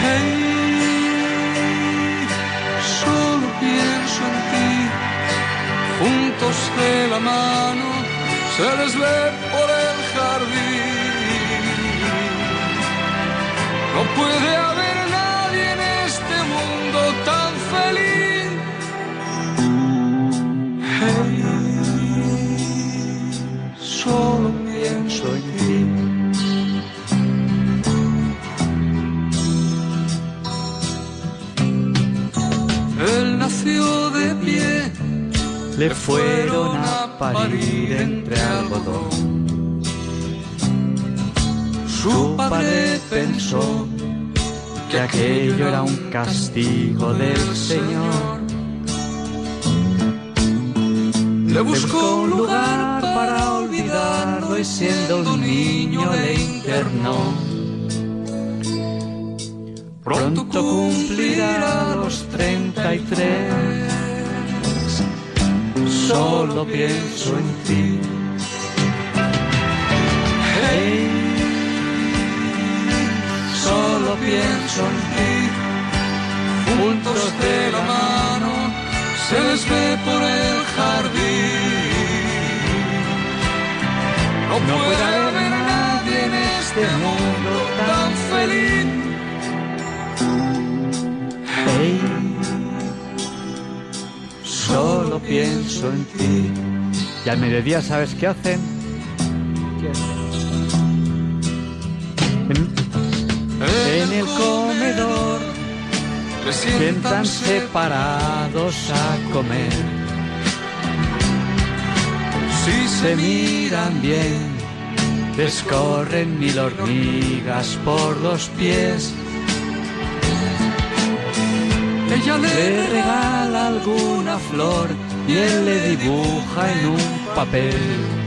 [SPEAKER 16] Hey, solo pienso en ti. Juntos de la mano se les ve por el jardín. No puede haber nadie en este Hey, solo pienso en ti. Él nació de pie,
[SPEAKER 1] Le fueron a parir entre algodón.
[SPEAKER 16] Su padre pensó
[SPEAKER 1] que aquello era un castigo del Señor.
[SPEAKER 16] Le buscó un lugar para olvidarlo y siendo un niño le internó.
[SPEAKER 1] Pronto cumplirá los 33. Solo pienso en ti.
[SPEAKER 16] Hey, solo pienso en ti. Juntos de la mano se les ve por el jardín. No, puede haber nadie en este mundo tan feliz.
[SPEAKER 1] Hey, solo pienso en ti. Y al mediodía, ¿sabes qué hacen? En, en el comedor
[SPEAKER 16] se
[SPEAKER 1] sientan separados a comer. Si se miran bien, descorren mil hormigas por los pies.
[SPEAKER 16] Ella
[SPEAKER 1] Le regala alguna flor y él le dibuja en un papel.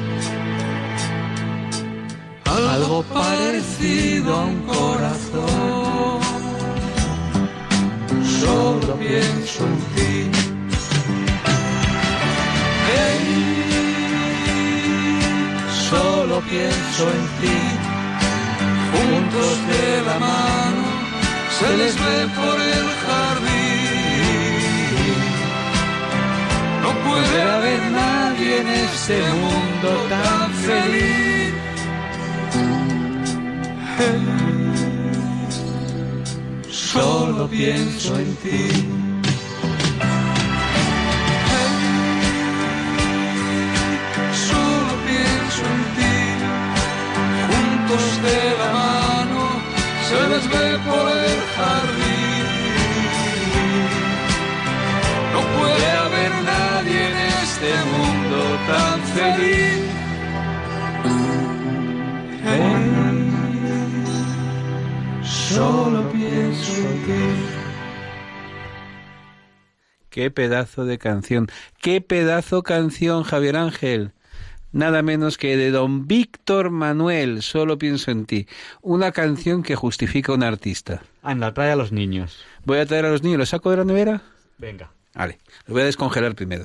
[SPEAKER 1] Algo parecido a un corazón. Solo pienso en ti. Solo pienso en ti.
[SPEAKER 16] juntos de la mano se les ve por el jardín. No puede haber nadie en este mundo tan feliz.
[SPEAKER 1] Ti.
[SPEAKER 16] Solo pienso en ti, juntos de la mano se les ve por el jardín. No puede haber nadie en este mundo tan feliz.
[SPEAKER 1] Solo pienso en ti.
[SPEAKER 2] Qué pedazo de canción, qué pedazo canción, Javier Ángel. Nada menos que de don Víctor Manuel, solo pienso en ti. Una canción que justifica a un artista.
[SPEAKER 1] Anda, trae a los niños.
[SPEAKER 2] Voy a traer a los niños, ¿los saco de la nevera?
[SPEAKER 1] Venga.
[SPEAKER 2] Vale, los voy a descongelar primero.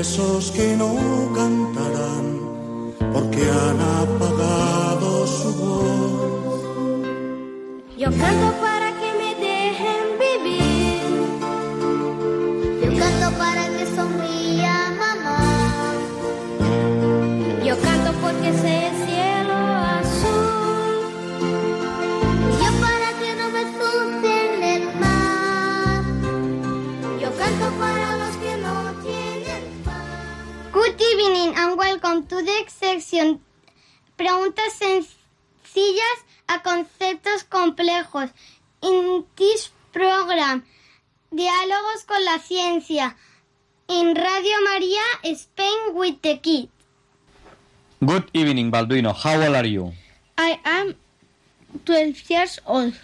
[SPEAKER 17] Esos que no cantarán, porque han apagado su voz.
[SPEAKER 18] Yo canto para evening and welcome to the section. Preguntas sencillas a conceptos complejos. In this program, diálogos con la ciencia. In Radio María, Spain with the Kid.
[SPEAKER 1] Good evening, Balduino. How old are you?
[SPEAKER 18] I am 12 years old.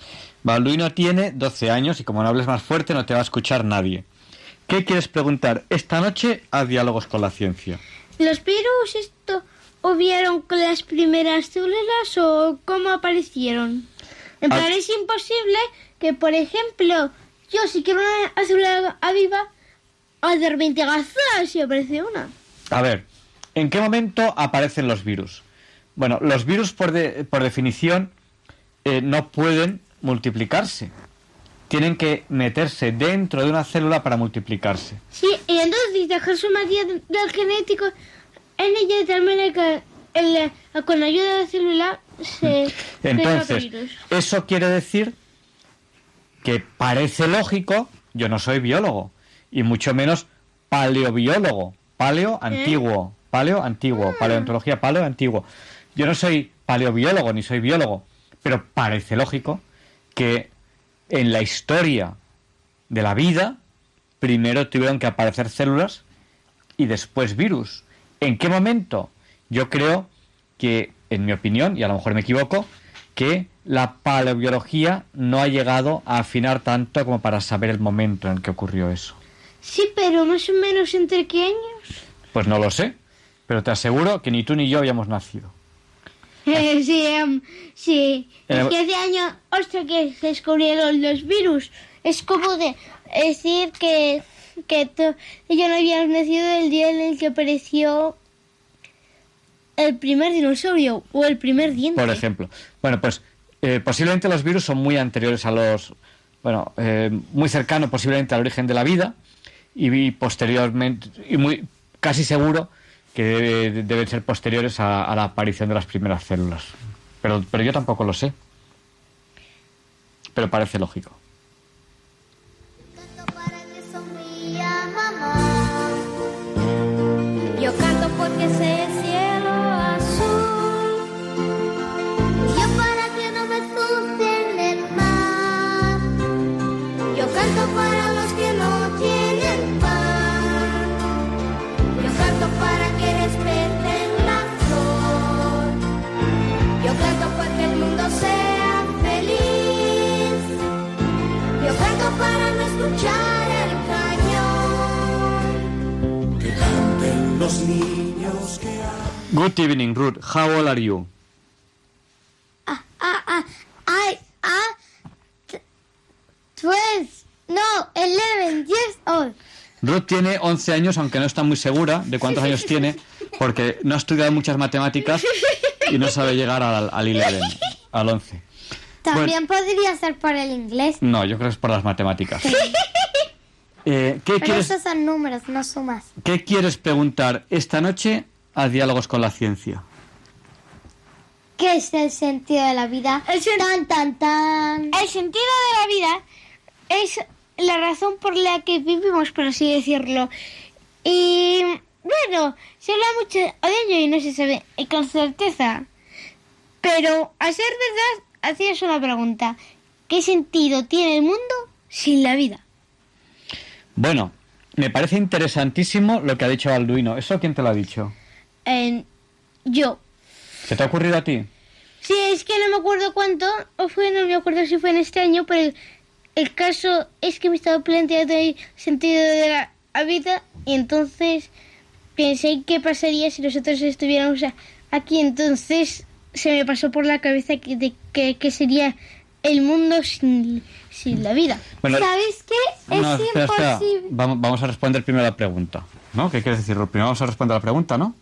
[SPEAKER 1] Balduino tiene 12 años y como no hables más fuerte no te va a escuchar nadie. ¿Qué quieres preguntar esta noche a Diálogos con la Ciencia?
[SPEAKER 18] ¿Los virus esto hubieron con las primeras células o cómo aparecieron? En
[SPEAKER 1] Ah.
[SPEAKER 18] es imposible que, por ejemplo, yo si quiero una célula viva, a de repente haga zas y aparece una.
[SPEAKER 1] A ver, ¿en qué momento aparecen los virus? Bueno, los virus por, de- por definición eh, no pueden multiplicarse. Tienen que meterse dentro de una célula para multiplicarse.
[SPEAKER 18] Sí, y entonces dejar su material del genético en ella de manera que el- con la ayuda de la célula se crea
[SPEAKER 1] Entonces,
[SPEAKER 18] virus.
[SPEAKER 1] eso quiere decir que parece lógico, yo no soy biólogo, y mucho menos paleobiólogo, paleo antiguo, paleo antiguo, paleontología paleo antiguo. Yo no soy paleobiólogo ni soy biólogo, pero parece lógico que en la historia de la vida primero tuvieron que aparecer células y después virus. ¿En qué momento? Yo creo que, en mi opinión, y a lo mejor me equivoco, que la paleobiología no ha llegado a afinar tanto como para saber el momento en el que ocurrió eso.
[SPEAKER 18] Sí, pero más o menos entre qué años.
[SPEAKER 1] Pues no lo sé, pero te aseguro que ni tú ni yo habíamos nacido.
[SPEAKER 18] Eh, sí, em, sí.
[SPEAKER 1] Eh,
[SPEAKER 18] Es que hace años, hostia, que se descubrieron los virus. Es como de decir que
[SPEAKER 19] que ellos no habían nacido el día en el que apareció el primer dinosaurio o el primer diente.
[SPEAKER 1] Por ejemplo. Bueno, pues eh, posiblemente los virus son muy anteriores a los. Bueno, eh, muy cercano posiblemente al origen de la vida y, y posteriormente. Y muy casi seguro que debe- deben ser posteriores a, a la aparición de las primeras células. Pero, pero yo tampoco lo sé. Pero parece lógico.
[SPEAKER 20] Los
[SPEAKER 17] niños que
[SPEAKER 1] Good evening, Ruth. How old are you?
[SPEAKER 19] Ah, ah, I, ah, twelve, no, eleven years old.
[SPEAKER 1] Ruth tiene 11 años, aunque no está muy segura de cuántos <laughs> años tiene, porque no ha estudiado muchas matemáticas y no sabe llegar al, al 11, al 11.
[SPEAKER 19] También podría ser por el inglés.
[SPEAKER 1] No, yo creo que es por las matemáticas. <laughs> Eh, ¿qué,
[SPEAKER 19] Pero
[SPEAKER 1] quieres,
[SPEAKER 19] esos son números, no sumas.
[SPEAKER 1] ¿Qué quieres preguntar esta noche a Diálogos con la Ciencia?
[SPEAKER 19] ¿Qué es el sentido de la vida? Tan, tan, tan.
[SPEAKER 18] El sentido de la vida es la razón por la que vivimos, por así decirlo. Y bueno, se habla mucho de ello y no se sabe y con certeza. Pero a ser verdad, hacías una pregunta. ¿Qué sentido tiene el mundo sin la vida?
[SPEAKER 1] Bueno, me parece interesantísimo lo que ha dicho Balduino. ¿Eso quién te lo ha dicho?
[SPEAKER 18] Eh, yo.
[SPEAKER 1] ¿Se te ha ocurrido a ti?
[SPEAKER 18] Sí, es que no me acuerdo cuánto, o fue, no me acuerdo si fue en este año, pero el, el caso es que me estaba planteando el sentido de la, la vida y entonces pensé qué pasaría si nosotros estuviéramos aquí, entonces se me pasó por la cabeza que, de, que, que sería el mundo sin, sin la vida.
[SPEAKER 1] Bueno,
[SPEAKER 18] ¿Sabes qué?
[SPEAKER 1] No, espera, espera. Vamos, vamos a responder primero la pregunta. ¿No? ¿Qué quieres decir? Primero vamos a responder la pregunta, ¿no?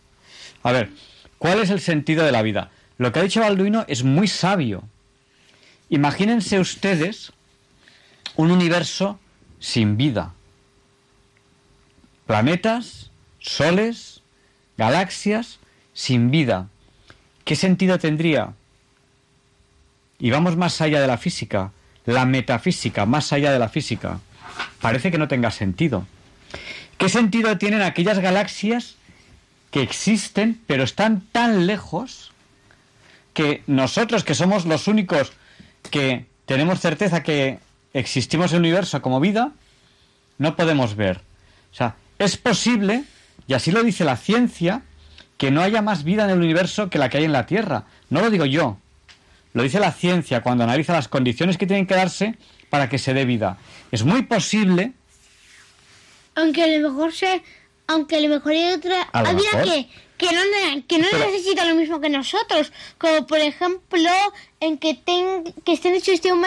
[SPEAKER 1] A ver, ¿cuál es el sentido de la vida? Lo que ha dicho Balduino es muy sabio. Imagínense ustedes un universo sin vida. Planetas, soles, galaxias sin vida. ¿Qué sentido tendría? Y vamos más allá de la física, la metafísica, más allá de la física. Parece que no tenga sentido. ¿Qué sentido tienen aquellas galaxias que existen, pero están tan lejos que nosotros, que somos los únicos que tenemos certeza que existimos en el universo como vida, no podemos ver? O sea, es posible, y así lo dice la ciencia, que no haya más vida en el universo que la que hay en la Tierra. No lo digo yo, lo dice la ciencia cuando analiza las condiciones que tienen que darse para que se dé vida. Es muy posible,
[SPEAKER 18] Aunque a lo mejor se, aunque a lo mejor hay otra
[SPEAKER 1] A
[SPEAKER 18] había que que no que no
[SPEAKER 1] Pero-
[SPEAKER 18] necesita lo mismo que nosotros, como por ejemplo en que ten, que estén hechos de un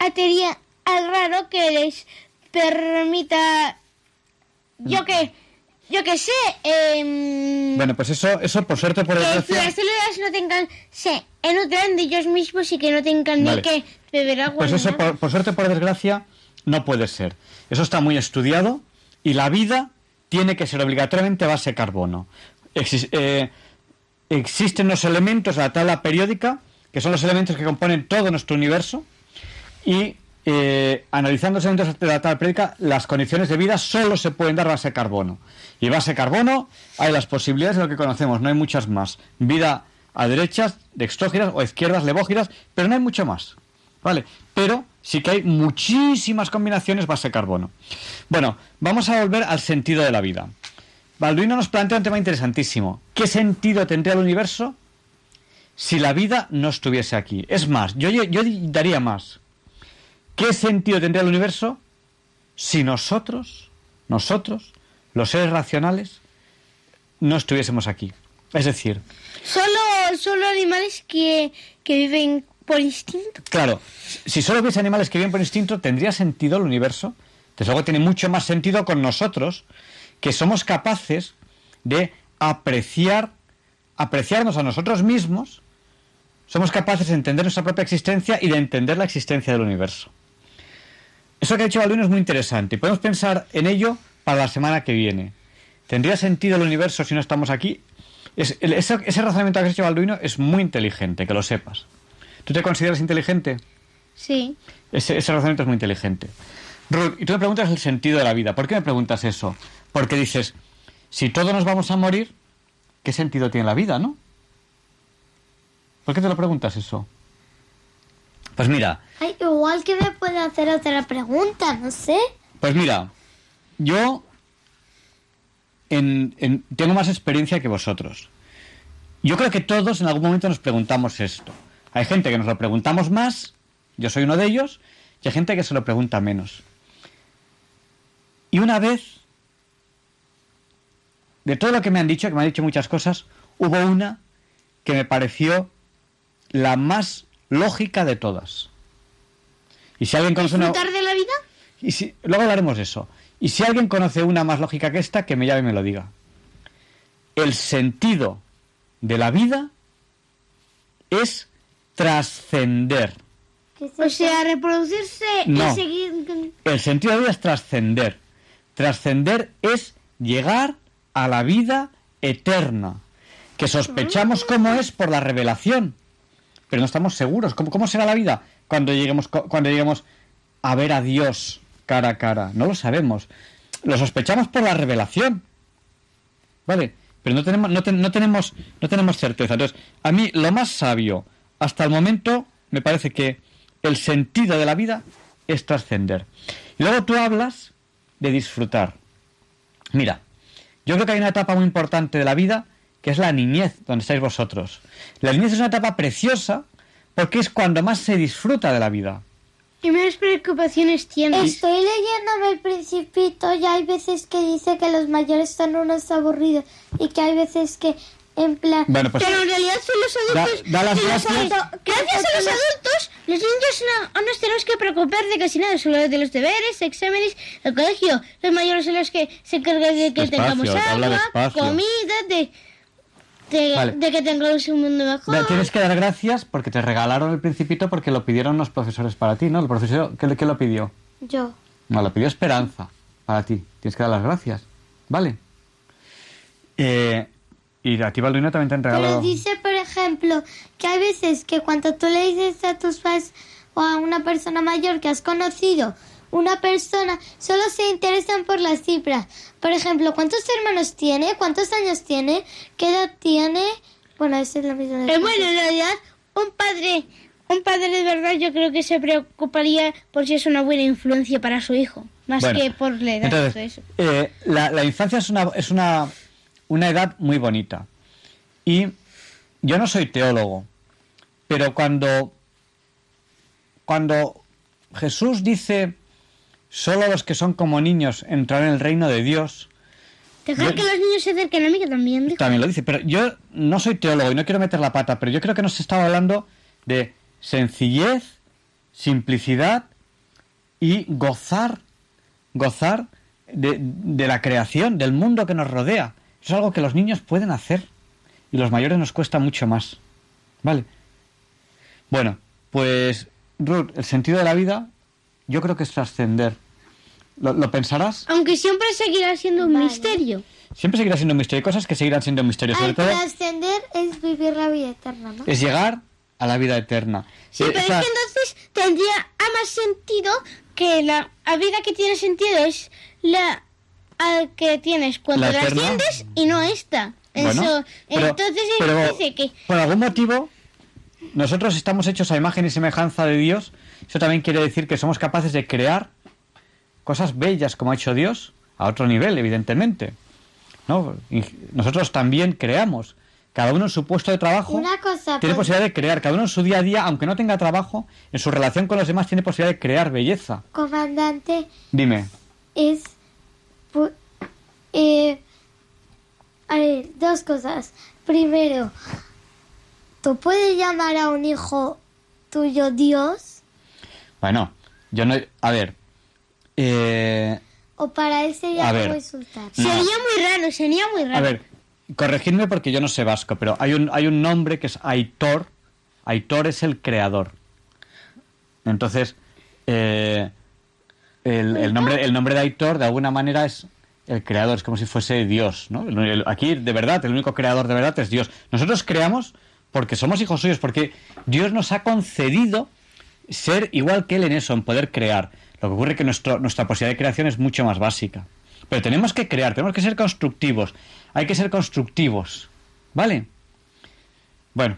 [SPEAKER 18] material raro que les permita yo que yo que sé em,
[SPEAKER 1] bueno, pues eso, eso por suerte por
[SPEAKER 18] que
[SPEAKER 1] desgracia,
[SPEAKER 18] las células no tengan se nutran de ellos mismos y que no tengan
[SPEAKER 1] Vale.
[SPEAKER 18] ni que beber agua
[SPEAKER 1] pues eso por, por suerte por desgracia no puede ser. Eso está muy estudiado y la vida tiene que ser obligatoriamente base carbono. Exis- eh, existen los elementos de la tabla periódica, que son los elementos que componen todo nuestro universo, y eh, analizando los elementos de la tabla periódica, las condiciones de vida solo se pueden dar base carbono. Y base carbono hay las posibilidades de lo que conocemos, no hay muchas más. Vida a derechas, dextrógiras o a izquierdas, levógiras, pero no hay mucho más. ¿Vale? Pero sí que hay muchísimas combinaciones base de carbono. Bueno, vamos a volver al sentido de la vida. Balduino nos plantea un tema interesantísimo. ¿Qué sentido tendría el universo si la vida no estuviese aquí? Es más, yo, yo, yo daría más. ¿Qué sentido tendría el universo si nosotros, nosotros, los seres racionales, no estuviésemos aquí? Es decir,
[SPEAKER 18] Solo, solo animales que, que viven por instinto.
[SPEAKER 1] claro, si solo hubiese animales que viven por instinto, ¿tendría sentido el universo? Desde luego tiene mucho más sentido con nosotros, que somos capaces de apreciar, apreciarnos a nosotros mismos, somos capaces de entender nuestra propia existencia y de entender la existencia del universo. Eso que ha dicho Balduino es muy interesante y podemos pensar en ello para la semana que viene. ¿Tendría sentido el universo si no estamos aquí? Es- el- ese, ese razonamiento que ha hecho Balduino es muy inteligente, que lo sepas. ¿Tú te consideras inteligente?
[SPEAKER 18] Sí.
[SPEAKER 1] Ese, ese razonamiento es muy inteligente. Ruth, y tú me preguntas el sentido de la vida. ¿Por qué me preguntas eso? Porque dices, si todos nos vamos a morir, ¿qué sentido tiene la vida, no? ¿Por qué te lo preguntas eso? Pues mira,
[SPEAKER 19] Ay, igual que me puede hacer otra pregunta, no sé.
[SPEAKER 1] pues mira, yo en- en- tengo más experiencia que vosotros. Yo creo que todos en algún momento nos preguntamos esto. Hay gente que nos lo preguntamos más, yo soy uno de ellos, y hay gente que se lo pregunta menos. Y una vez, de todo lo que me han dicho, que me han dicho muchas cosas, hubo una que me pareció la más lógica de todas. Y si alguien conoce una...
[SPEAKER 18] ¿Disfrutar de la vida?
[SPEAKER 1] Y si, luego hablaremos de eso. Y si alguien conoce una más lógica que esta, que me llame y me lo diga. El sentido de la vida es trascender.
[SPEAKER 18] O sea, reproducirse
[SPEAKER 1] No.
[SPEAKER 18] y seguir...
[SPEAKER 1] El sentido de la vida es trascender. Trascender es llegar a la vida eterna, que sospechamos cómo es por la revelación, pero no estamos seguros. ¿Cómo, cómo será la vida cuando lleguemos, cuando lleguemos a ver a Dios cara a cara? No lo sabemos. Lo sospechamos por la revelación. ¿Vale? Pero no tenemos, no, no tenemos, no tenemos certeza. Entonces, a mí lo más sabio hasta el momento me parece que el sentido de la vida es trascender. Y luego tú hablas de disfrutar. Mira, yo creo que hay una etapa muy importante de la vida que es la niñez, donde estáis vosotros. La niñez es una etapa preciosa porque es cuando más se disfruta de la vida.
[SPEAKER 18] ¿Qué menos preocupaciones tienes?
[SPEAKER 19] Estoy leyéndome el principito y hay veces que dice que los mayores son unos aburridos y que hay veces que en plan...
[SPEAKER 1] Bueno, pues-
[SPEAKER 18] Pero en realidad son los
[SPEAKER 1] Da-
[SPEAKER 18] adultos...
[SPEAKER 1] da las
[SPEAKER 18] los
[SPEAKER 1] gracias.
[SPEAKER 18] adultos- Gracias a los adultos, los niños no, no nos tenemos que preocupar de casi nada, solo de los deberes, exámenes, el colegio. Los mayores son los que se encargan de que
[SPEAKER 1] Despacio,
[SPEAKER 18] tengamos agua, comida, de, de,
[SPEAKER 1] Vale.
[SPEAKER 18] de que tengamos un mundo mejor.
[SPEAKER 1] Tienes que dar gracias porque te regalaron el principito porque lo pidieron los profesores para ti, ¿no? El profesor, ¿qué, qué lo pidió?
[SPEAKER 19] Yo.
[SPEAKER 1] No, lo pidió Esperanza para ti. Tienes que dar las gracias. ¿Vale? Eh, y a ti, Balduino, también te han
[SPEAKER 19] Pero
[SPEAKER 1] regalado...
[SPEAKER 19] dice, por ejemplo, que hay veces que cuando tú le dices a tus padres o a una persona mayor que has conocido, una persona, solo se interesan por las cifras. Por ejemplo, ¿cuántos hermanos tiene? ¿Cuántos años tiene? ¿Qué edad tiene? Bueno, esa es la misma.
[SPEAKER 18] Eh, bueno, en realidad, un padre, un padre de verdad yo creo que se preocuparía por si es una buena influencia para su hijo, más
[SPEAKER 1] Bueno,
[SPEAKER 18] que por la edad.
[SPEAKER 1] entonces,
[SPEAKER 18] todo eso.
[SPEAKER 1] eh, la, la infancia es una, es una, una edad muy bonita. Y yo no soy teólogo, pero cuando, cuando Jesús dice, solo los que son como niños entrarán en el reino de Dios,
[SPEAKER 18] Dejar
[SPEAKER 1] yo-
[SPEAKER 18] que los niños se acerquen a mí, que también dijo.
[SPEAKER 1] también lo dice, pero yo no soy teólogo y no quiero meter la pata, pero yo creo que nos estaba hablando de sencillez, simplicidad y gozar, gozar de, de la creación, del mundo que nos rodea. Eso es algo que los niños pueden hacer y los mayores nos cuesta mucho más. ¿Vale? Bueno, pues Ruth, el sentido de la vida yo creo que es trascender. ¿Lo, lo pensarás?
[SPEAKER 18] Aunque siempre seguirá siendo un misterio.
[SPEAKER 1] Siempre seguirá siendo un misterio. Hay cosas que seguirán siendo un misterio. Sobre
[SPEAKER 19] Al
[SPEAKER 1] todo
[SPEAKER 19] trascender es vivir la vida eterna, ¿no?
[SPEAKER 1] es llegar a la vida eterna.
[SPEAKER 18] Sí,
[SPEAKER 1] Eh,
[SPEAKER 18] pero
[SPEAKER 1] o sea,
[SPEAKER 18] es que entonces tendría a más sentido que la, la vida que tiene sentido es la al que tienes cuando
[SPEAKER 1] La
[SPEAKER 18] la asciendes y no esta.
[SPEAKER 1] Bueno,
[SPEAKER 18] Eso,
[SPEAKER 1] pero-
[SPEAKER 18] entonces
[SPEAKER 1] pero-
[SPEAKER 18] dice que
[SPEAKER 1] por algún motivo, nosotros estamos hechos a imagen y semejanza de Dios. Eso también quiere decir que somos capaces de crear cosas bellas como ha hecho Dios, a otro nivel, evidentemente. ¿No? Y nosotros también creamos. Cada uno en su puesto de trabajo
[SPEAKER 19] Una cosa,
[SPEAKER 1] tiene
[SPEAKER 19] pues,
[SPEAKER 1] posibilidad de crear. Cada uno en su día a día, aunque no tenga trabajo, en su relación con los demás tiene posibilidad de crear belleza.
[SPEAKER 19] comandante,
[SPEAKER 1] Dime.
[SPEAKER 19] es... eh, a ver, dos cosas. Primero, ¿tú puedes llamar a un hijo tuyo Dios?
[SPEAKER 1] Bueno, yo no. A ver, Eh,
[SPEAKER 19] ¿O para él sería
[SPEAKER 1] A ver,
[SPEAKER 19] insultar?
[SPEAKER 1] no.
[SPEAKER 18] Sería muy raro, sería muy raro.
[SPEAKER 1] a ver, corregidme porque yo no sé vasco, pero hay un, hay un nombre que es Aitor. Aitor es el creador. Entonces, eh, el, el nombre, el nombre de Aitor de alguna manera es el creador, es como si fuese Dios, ¿no? El- el- aquí, de verdad, el único creador de verdad es Dios. Nosotros creamos porque somos hijos suyos, porque Dios nos ha concedido ser igual que Él en eso, en poder crear. Lo que ocurre es que nuestro, nuestra posibilidad de creación es mucho más básica. Pero tenemos que crear, tenemos que ser constructivos. Hay que ser constructivos. ¿Vale? Bueno,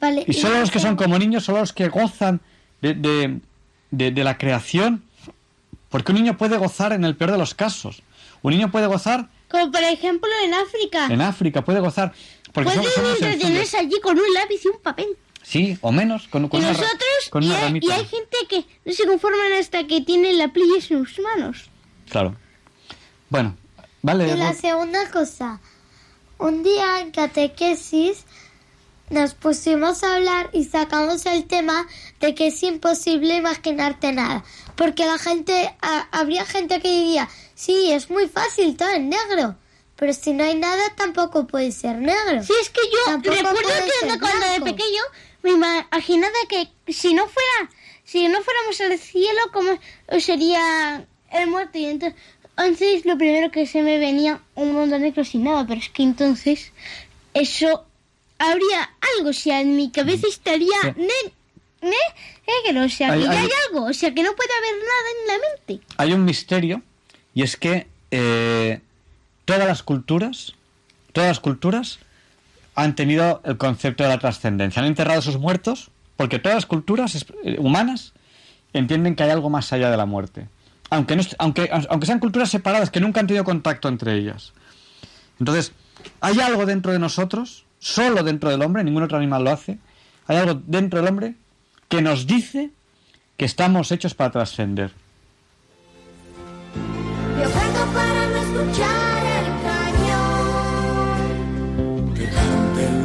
[SPEAKER 19] Vale,
[SPEAKER 1] y solo los que son como niños, solo los que gozan de, de- de- de la creación. Porque un niño puede gozar en el peor de los casos. Un niño puede gozar
[SPEAKER 18] Como por ejemplo en África.
[SPEAKER 1] en África, puede gozar. Porque
[SPEAKER 18] entretenerse allí con un lápiz y un papel.
[SPEAKER 1] Sí, o menos, con, con
[SPEAKER 18] y
[SPEAKER 1] una,
[SPEAKER 18] nosotros,
[SPEAKER 1] con
[SPEAKER 18] y,
[SPEAKER 1] una
[SPEAKER 18] hay, y
[SPEAKER 1] ramita.
[SPEAKER 18] hay gente que no se conforman hasta que tiene la playa en sus manos.
[SPEAKER 1] Claro. Bueno, vale.
[SPEAKER 19] Y la segunda cosa, un día en catequesis nos pusimos a hablar y sacamos el tema de que es imposible imaginarte nada. Porque la gente, a- habría gente que diría, sí, es muy fácil, todo en negro. Pero si no hay nada, tampoco puede ser negro.
[SPEAKER 18] Sí, es que yo
[SPEAKER 19] Tampoco
[SPEAKER 18] recuerdo que cuando de
[SPEAKER 19] blanco.
[SPEAKER 18] pequeño me imaginaba que si no fuera, si no fuéramos al cielo, como sería el muerto. Y entonces, entonces lo primero que se me venía un mundo negro sin nada, pero es que entonces eso habría algo, o sea, en mi cabeza estaría
[SPEAKER 1] Sí.
[SPEAKER 18] ne- ne- negro, o sea,
[SPEAKER 1] Hay-
[SPEAKER 18] que ya
[SPEAKER 1] hay-
[SPEAKER 18] hay algo, o sea, que no puede haber nada en la mente.
[SPEAKER 1] Hay un misterio y es que eh, todas las culturas, todas las culturas han tenido el concepto de la trascendencia. Han enterrado a sus muertos porque todas las culturas eh, humanas entienden que hay algo más allá de la muerte. Aunque, aunque, aunque sean culturas separadas que nunca han tenido contacto entre ellas. Entonces, hay algo dentro de nosotros, solo dentro del hombre, ningún otro animal lo hace, hay algo dentro del hombre que nos dice que estamos hechos para trascender.
[SPEAKER 21] Yo para no escuchar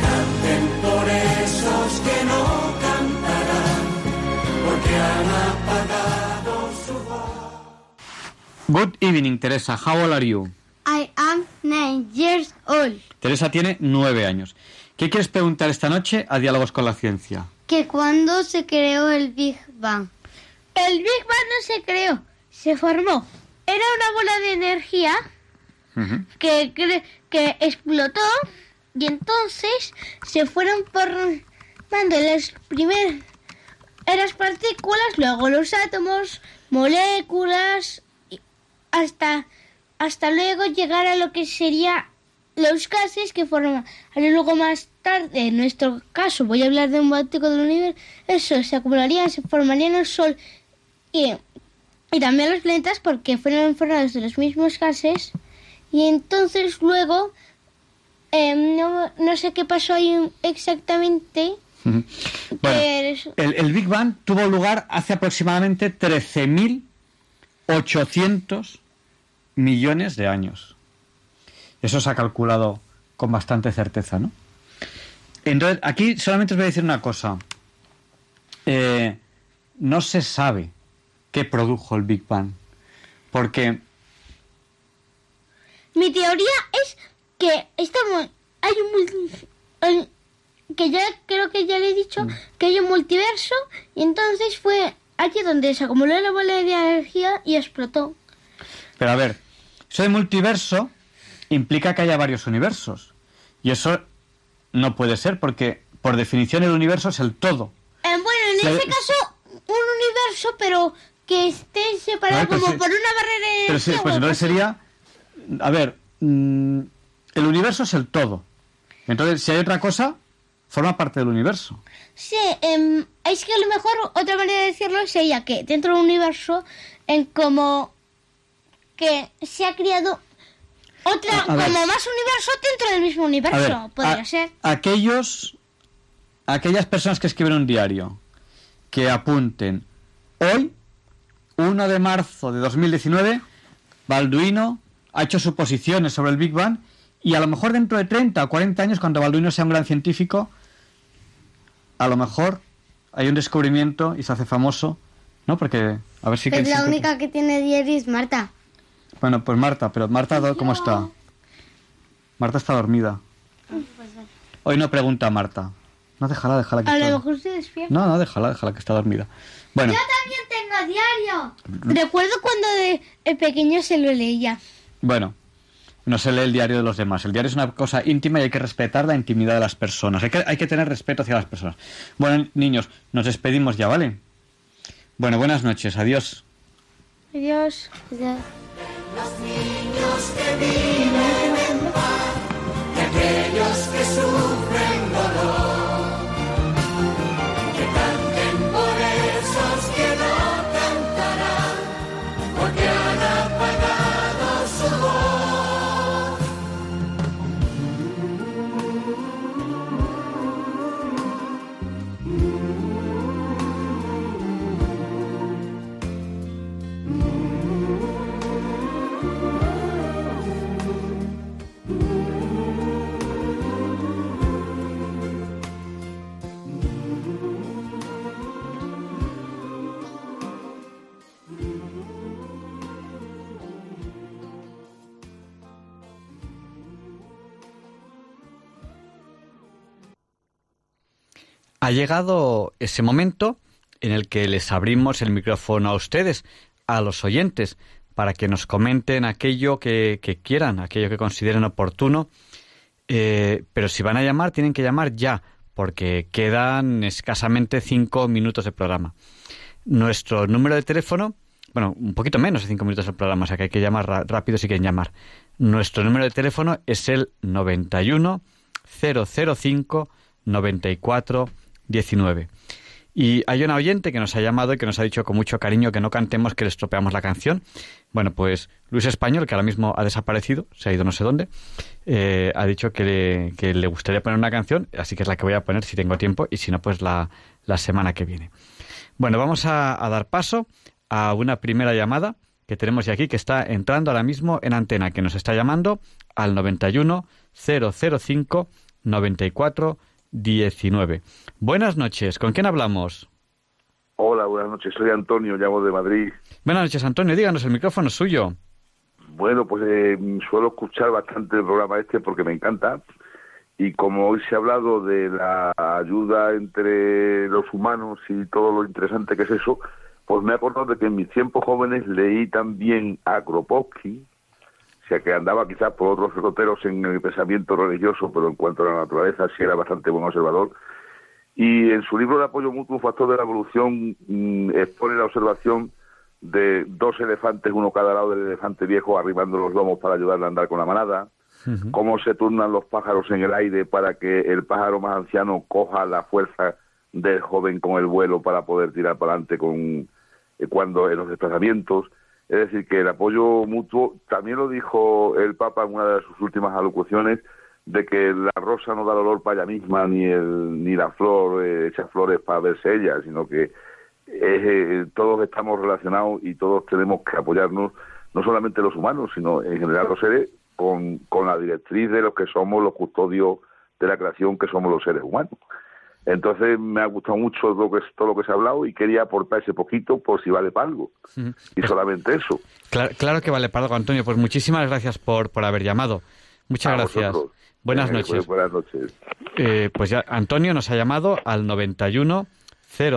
[SPEAKER 17] Que canten por esos que no cantarán, porque han apagado su voz.
[SPEAKER 1] Good evening, Teresa. How old are you?
[SPEAKER 18] I am nine years old.
[SPEAKER 1] Teresa tiene nueve años. ¿Qué quieres preguntar esta noche a Diálogos con la Ciencia?
[SPEAKER 18] que cuando se creó el Big Bang. El Big Bang no se creó, se formó. Era una bola de energía que, cre- que explotó y entonces se fueron formando las primeras las partículas, luego los átomos, moléculas, hasta, hasta luego llegar a lo que sería los gases que forman. Luego más tarde, en nuestro caso, voy a hablar de un bático del universo, se acumularían, se formarían el Sol y, y también los planetas porque fueron formados de los mismos gases. Y entonces luego, eh, no, no sé qué pasó ahí exactamente.
[SPEAKER 1] Bueno,
[SPEAKER 18] pero-
[SPEAKER 1] el, el Big Bang tuvo lugar hace aproximadamente 13.800 millones de años. Eso se ha calculado con bastante certeza, ¿no? Entonces, aquí solamente os voy a decir una cosa. Eh, no se sabe qué produjo el Big Bang. Porque
[SPEAKER 18] Mi teoría es que estamos hay un que ya creo que ya le he dicho que hay un multiverso y entonces fue allí donde se acumuló la bola de energía y explotó.
[SPEAKER 1] Pero a ver, eso de multiverso implica que haya varios universos. Y eso no puede ser porque, por definición, el universo es el todo.
[SPEAKER 18] Eh, bueno, en
[SPEAKER 1] Sí.
[SPEAKER 18] ese caso un universo pero que esté separado
[SPEAKER 1] ver,
[SPEAKER 18] como
[SPEAKER 1] sí-
[SPEAKER 18] por una barrera de
[SPEAKER 1] Pero sí,
[SPEAKER 18] energía o
[SPEAKER 1] pues entonces sería... A ver, mm, el universo es el todo. Entonces, si hay otra cosa, forma parte del universo.
[SPEAKER 18] Sí, em, es que a lo mejor otra manera de decirlo sería que dentro del universo, en como que se ha creado otra,
[SPEAKER 22] A- a ver.
[SPEAKER 18] como más universo dentro del mismo
[SPEAKER 22] ver,
[SPEAKER 18] universo. Podría
[SPEAKER 22] a-
[SPEAKER 18] ser.
[SPEAKER 22] aquellos, aquellas personas que escriben un diario que apunten hoy, 1 de marzo de 2019, Balduino ha hecho suposiciones sobre el Big Bang y a lo mejor dentro de 30 o 40 años, cuando Balduino sea un gran científico, a lo mejor hay un descubrimiento y se hace famoso, ¿no? Porque, a ver si...
[SPEAKER 19] Pues
[SPEAKER 22] que-
[SPEAKER 19] la única que tiene diario es Marta.
[SPEAKER 22] Bueno, pues Marta, pero Marta, ¿dó- ¿cómo está? Marta está dormida. Hoy no pregunta a Marta. No, déjala, déjala que
[SPEAKER 18] A
[SPEAKER 22] está...
[SPEAKER 18] lo mejor se despierta.
[SPEAKER 22] No, no, déjala, déjala que está dormida. Bueno,
[SPEAKER 19] Yo también tengo diario.
[SPEAKER 18] Recuerdo cuando de, de pequeño se lo leía.
[SPEAKER 22] bueno. No se lee el diario de los demás. El diario es una cosa íntima y hay que respetar la intimidad de las personas. Hay que, hay que tener respeto hacia las personas. Bueno, niños, nos despedimos ya, ¿vale? Bueno, buenas noches. Adiós.
[SPEAKER 18] Adiós.
[SPEAKER 23] Los niños que viven en paz y aquellos que sufren dolor.
[SPEAKER 1] Ha llegado ese momento en el que les abrimos el micrófono a ustedes, a los oyentes, para que nos comenten aquello que, quieran, aquello que consideren oportuno. Eh, pero si van a llamar, tienen que llamar ya, porque quedan escasamente cinco minutos de programa. Nuestro número de teléfono, bueno, un poquito menos de cinco minutos del programa, o sea que hay que llamar rápido si quieren llamar. Nuestro número de teléfono es el 91 005 94 19. Y hay una oyente que nos ha llamado y que nos ha dicho con mucho cariño que no cantemos, que le estropeamos la canción. Bueno, pues Luis Español, que ahora mismo ha desaparecido, se ha ido no sé dónde, eh, ha dicho que le, que le gustaría poner una canción, así que es la que voy a poner si tengo tiempo y si no, pues la, la semana que viene. Bueno, vamos a, a dar paso a una primera llamada que tenemos ya aquí, que está entrando ahora mismo en antena, que nos está llamando al 91 005 94 19. Buenas noches, ¿con quién hablamos?
[SPEAKER 24] Hola, buenas noches. Soy Antonio, llamo de Madrid.
[SPEAKER 1] Buenas noches, Antonio, díganos, el micrófono es suyo.
[SPEAKER 24] Bueno, pues eh, suelo escuchar bastante el programa este porque me encanta. Y como hoy se ha hablado de la ayuda entre los humanos y todo lo interesante que es eso, pues me he acordado de que en mis tiempos jóvenes leí también a Kropotkin, sea que andaba quizás por otros derroteros en el pensamiento religioso, pero en cuanto a la naturaleza sí era bastante buen observador. Y en su libro de apoyo mutuo, factor de la evolución, mm, expone la observación de dos elefantes, uno cada lado del elefante viejo, arribando los lomos para ayudarle a andar con la manada, cómo se turnan los pájaros en el aire para que el pájaro más anciano coja la fuerza del joven con el vuelo para poder tirar para adelante con eh, cuando en los desplazamientos. Es decir, que el apoyo mutuo, también lo dijo el Papa en una de sus últimas alocuciones, de que la rosa no da el olor para ella misma, ni, el, ni la flor eh, echa flores para verse ella, sino que eh, todos estamos relacionados y todos tenemos que apoyarnos, no solamente los humanos, sino en general los seres, con, con la directriz de los que somos los custodios de la creación, que somos los seres humanos. Entonces me ha gustado mucho lo que, todo lo que se ha hablado y quería aportar ese poquito por si vale para algo. Y solamente eso.
[SPEAKER 1] Claro, claro que vale para algo, Antonio. Pues muchísimas gracias por, por haber llamado. Muchas
[SPEAKER 24] A
[SPEAKER 1] gracias.
[SPEAKER 24] vosotros.
[SPEAKER 1] Buenas
[SPEAKER 24] Eh,
[SPEAKER 1] noches.
[SPEAKER 24] pues, buenas noches.
[SPEAKER 1] Eh, pues ya Antonio nos ha llamado al 91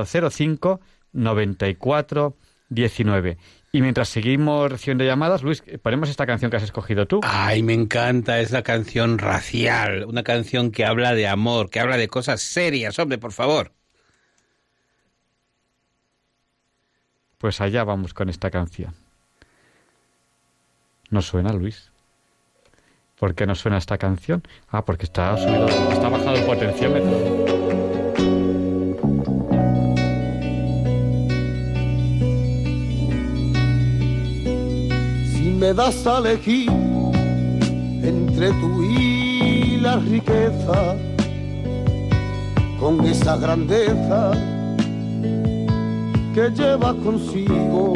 [SPEAKER 1] 005 94 19. Y mientras seguimos recibiendo llamadas, Luis, ponemos esta canción que has escogido tú.
[SPEAKER 2] Ay, me encanta, es la canción racial, una canción que habla de amor, que habla de cosas serias, hombre, por favor.
[SPEAKER 1] Pues allá vamos con esta canción. ¿No suena, Luis? ¿Por qué no suena esta canción? Ah, porque está subido, está bajado el potenciómetro.
[SPEAKER 25] Me das a elegir entre tú y la riqueza, con esa grandeza que lleva consigo,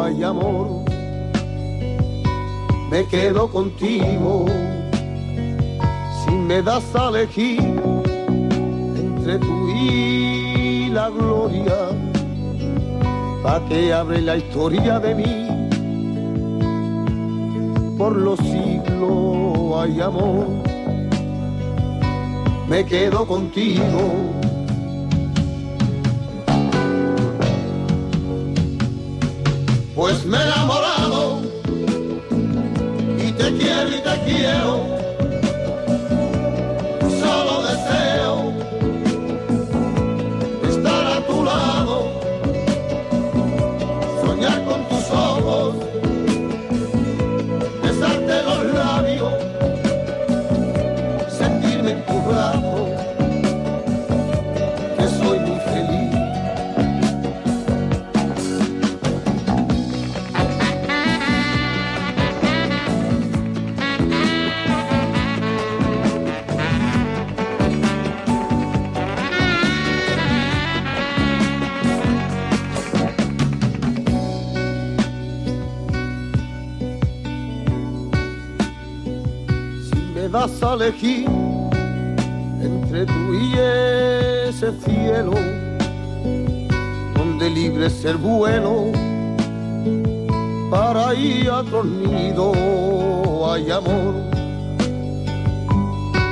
[SPEAKER 25] hay amor, me quedo contigo. Si me das a elegir entre tú y la gloria, pa' que abre la historia de mí. Por los siglos hay amor, me quedo contigo. Pues me he enamorado y te quiero y te quiero. Das a elegir entre tú y ese cielo donde libre es el vuelo para ir a otro nido hay amor.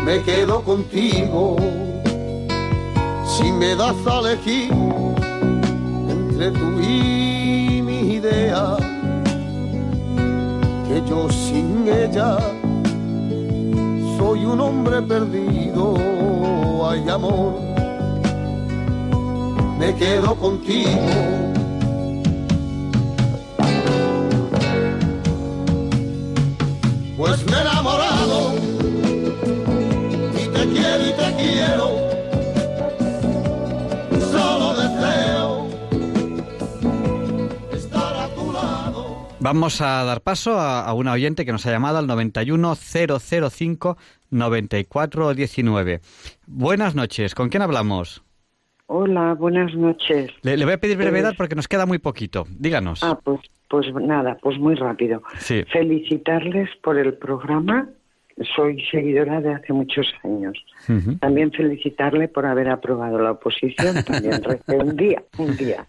[SPEAKER 25] Me quedo contigo si me das a elegir entre tú y mi idea que yo sin ella soy un hombre perdido, hay amor, me quedo contigo. Pues me he
[SPEAKER 1] Vamos a dar paso a, a una oyente que nos ha llamado al 91005 9419. Buenas noches, ¿con quién hablamos?
[SPEAKER 26] Hola, buenas noches.
[SPEAKER 1] Le, le voy a pedir brevedad
[SPEAKER 26] Pues-
[SPEAKER 1] porque nos queda muy poquito. Díganos.
[SPEAKER 26] Ah, pues, pues nada, pues muy rápido.
[SPEAKER 1] Sí.
[SPEAKER 26] Felicitarles por el programa. Soy seguidora de hace muchos años. También felicitarle por haber aprobado la oposición. También <laughs> un día, un día.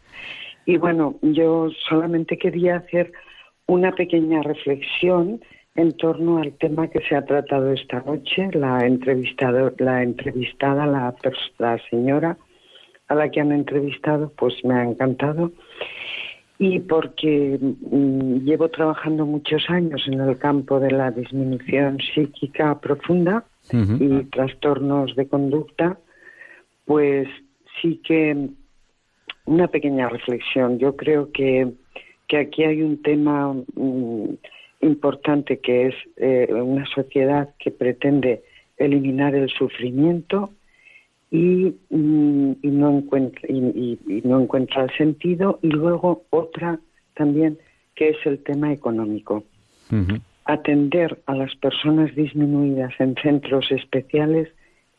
[SPEAKER 26] Y bueno, yo solamente quería hacer una pequeña reflexión en torno al tema que se ha tratado esta noche. La entrevistado, la entrevistada, la, señora a la que han entrevistado, pues me ha encantado. Y porque mm, llevo trabajando muchos años en el campo de la disminución psíquica profunda y trastornos de conducta, pues sí que una pequeña reflexión. Yo creo que, que aquí hay un tema mm, importante que es eh, una sociedad que pretende eliminar el sufrimiento y, mm, y no encuentra y, y- y no encuentra el sentido y luego otra también que es el tema económico atender a las personas disminuidas en centros especiales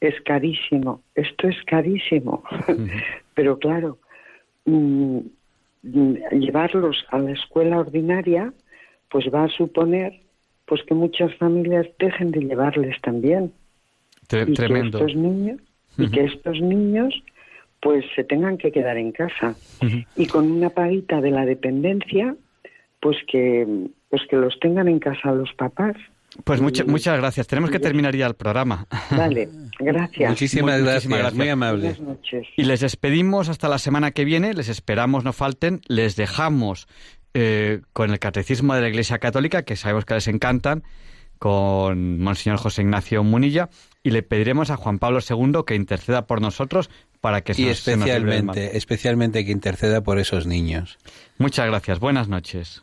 [SPEAKER 26] es carísimo. Esto es carísimo. <laughs> Pero claro, mm, llevarlos a la escuela ordinaria, pues va a suponer pues que muchas familias dejen de llevarles también.
[SPEAKER 1] Tre-
[SPEAKER 26] y
[SPEAKER 1] tremendo.
[SPEAKER 26] que estos niños y que estos niños pues se tengan que quedar en casa y con una paguita de la dependencia pues que pues que los tengan en casa los papás
[SPEAKER 1] Pues mucha- muchas gracias. Tenemos que terminar ya el programa.
[SPEAKER 26] vale gracias
[SPEAKER 2] Muchísimas gracias, muy amable.
[SPEAKER 26] Buenas noches.
[SPEAKER 1] Y les despedimos hasta la semana que viene, les esperamos, no falten, les dejamos eh, con el Catecismo de la Iglesia Católica, que sabemos que les encantan, con Monseñor José Ignacio Munilla, y le pediremos a Juan Pablo II que interceda por nosotros para que se
[SPEAKER 2] Y
[SPEAKER 1] nos- se nos
[SPEAKER 2] especialmente, especialmente que interceda por esos niños.
[SPEAKER 1] Muchas gracias, buenas noches.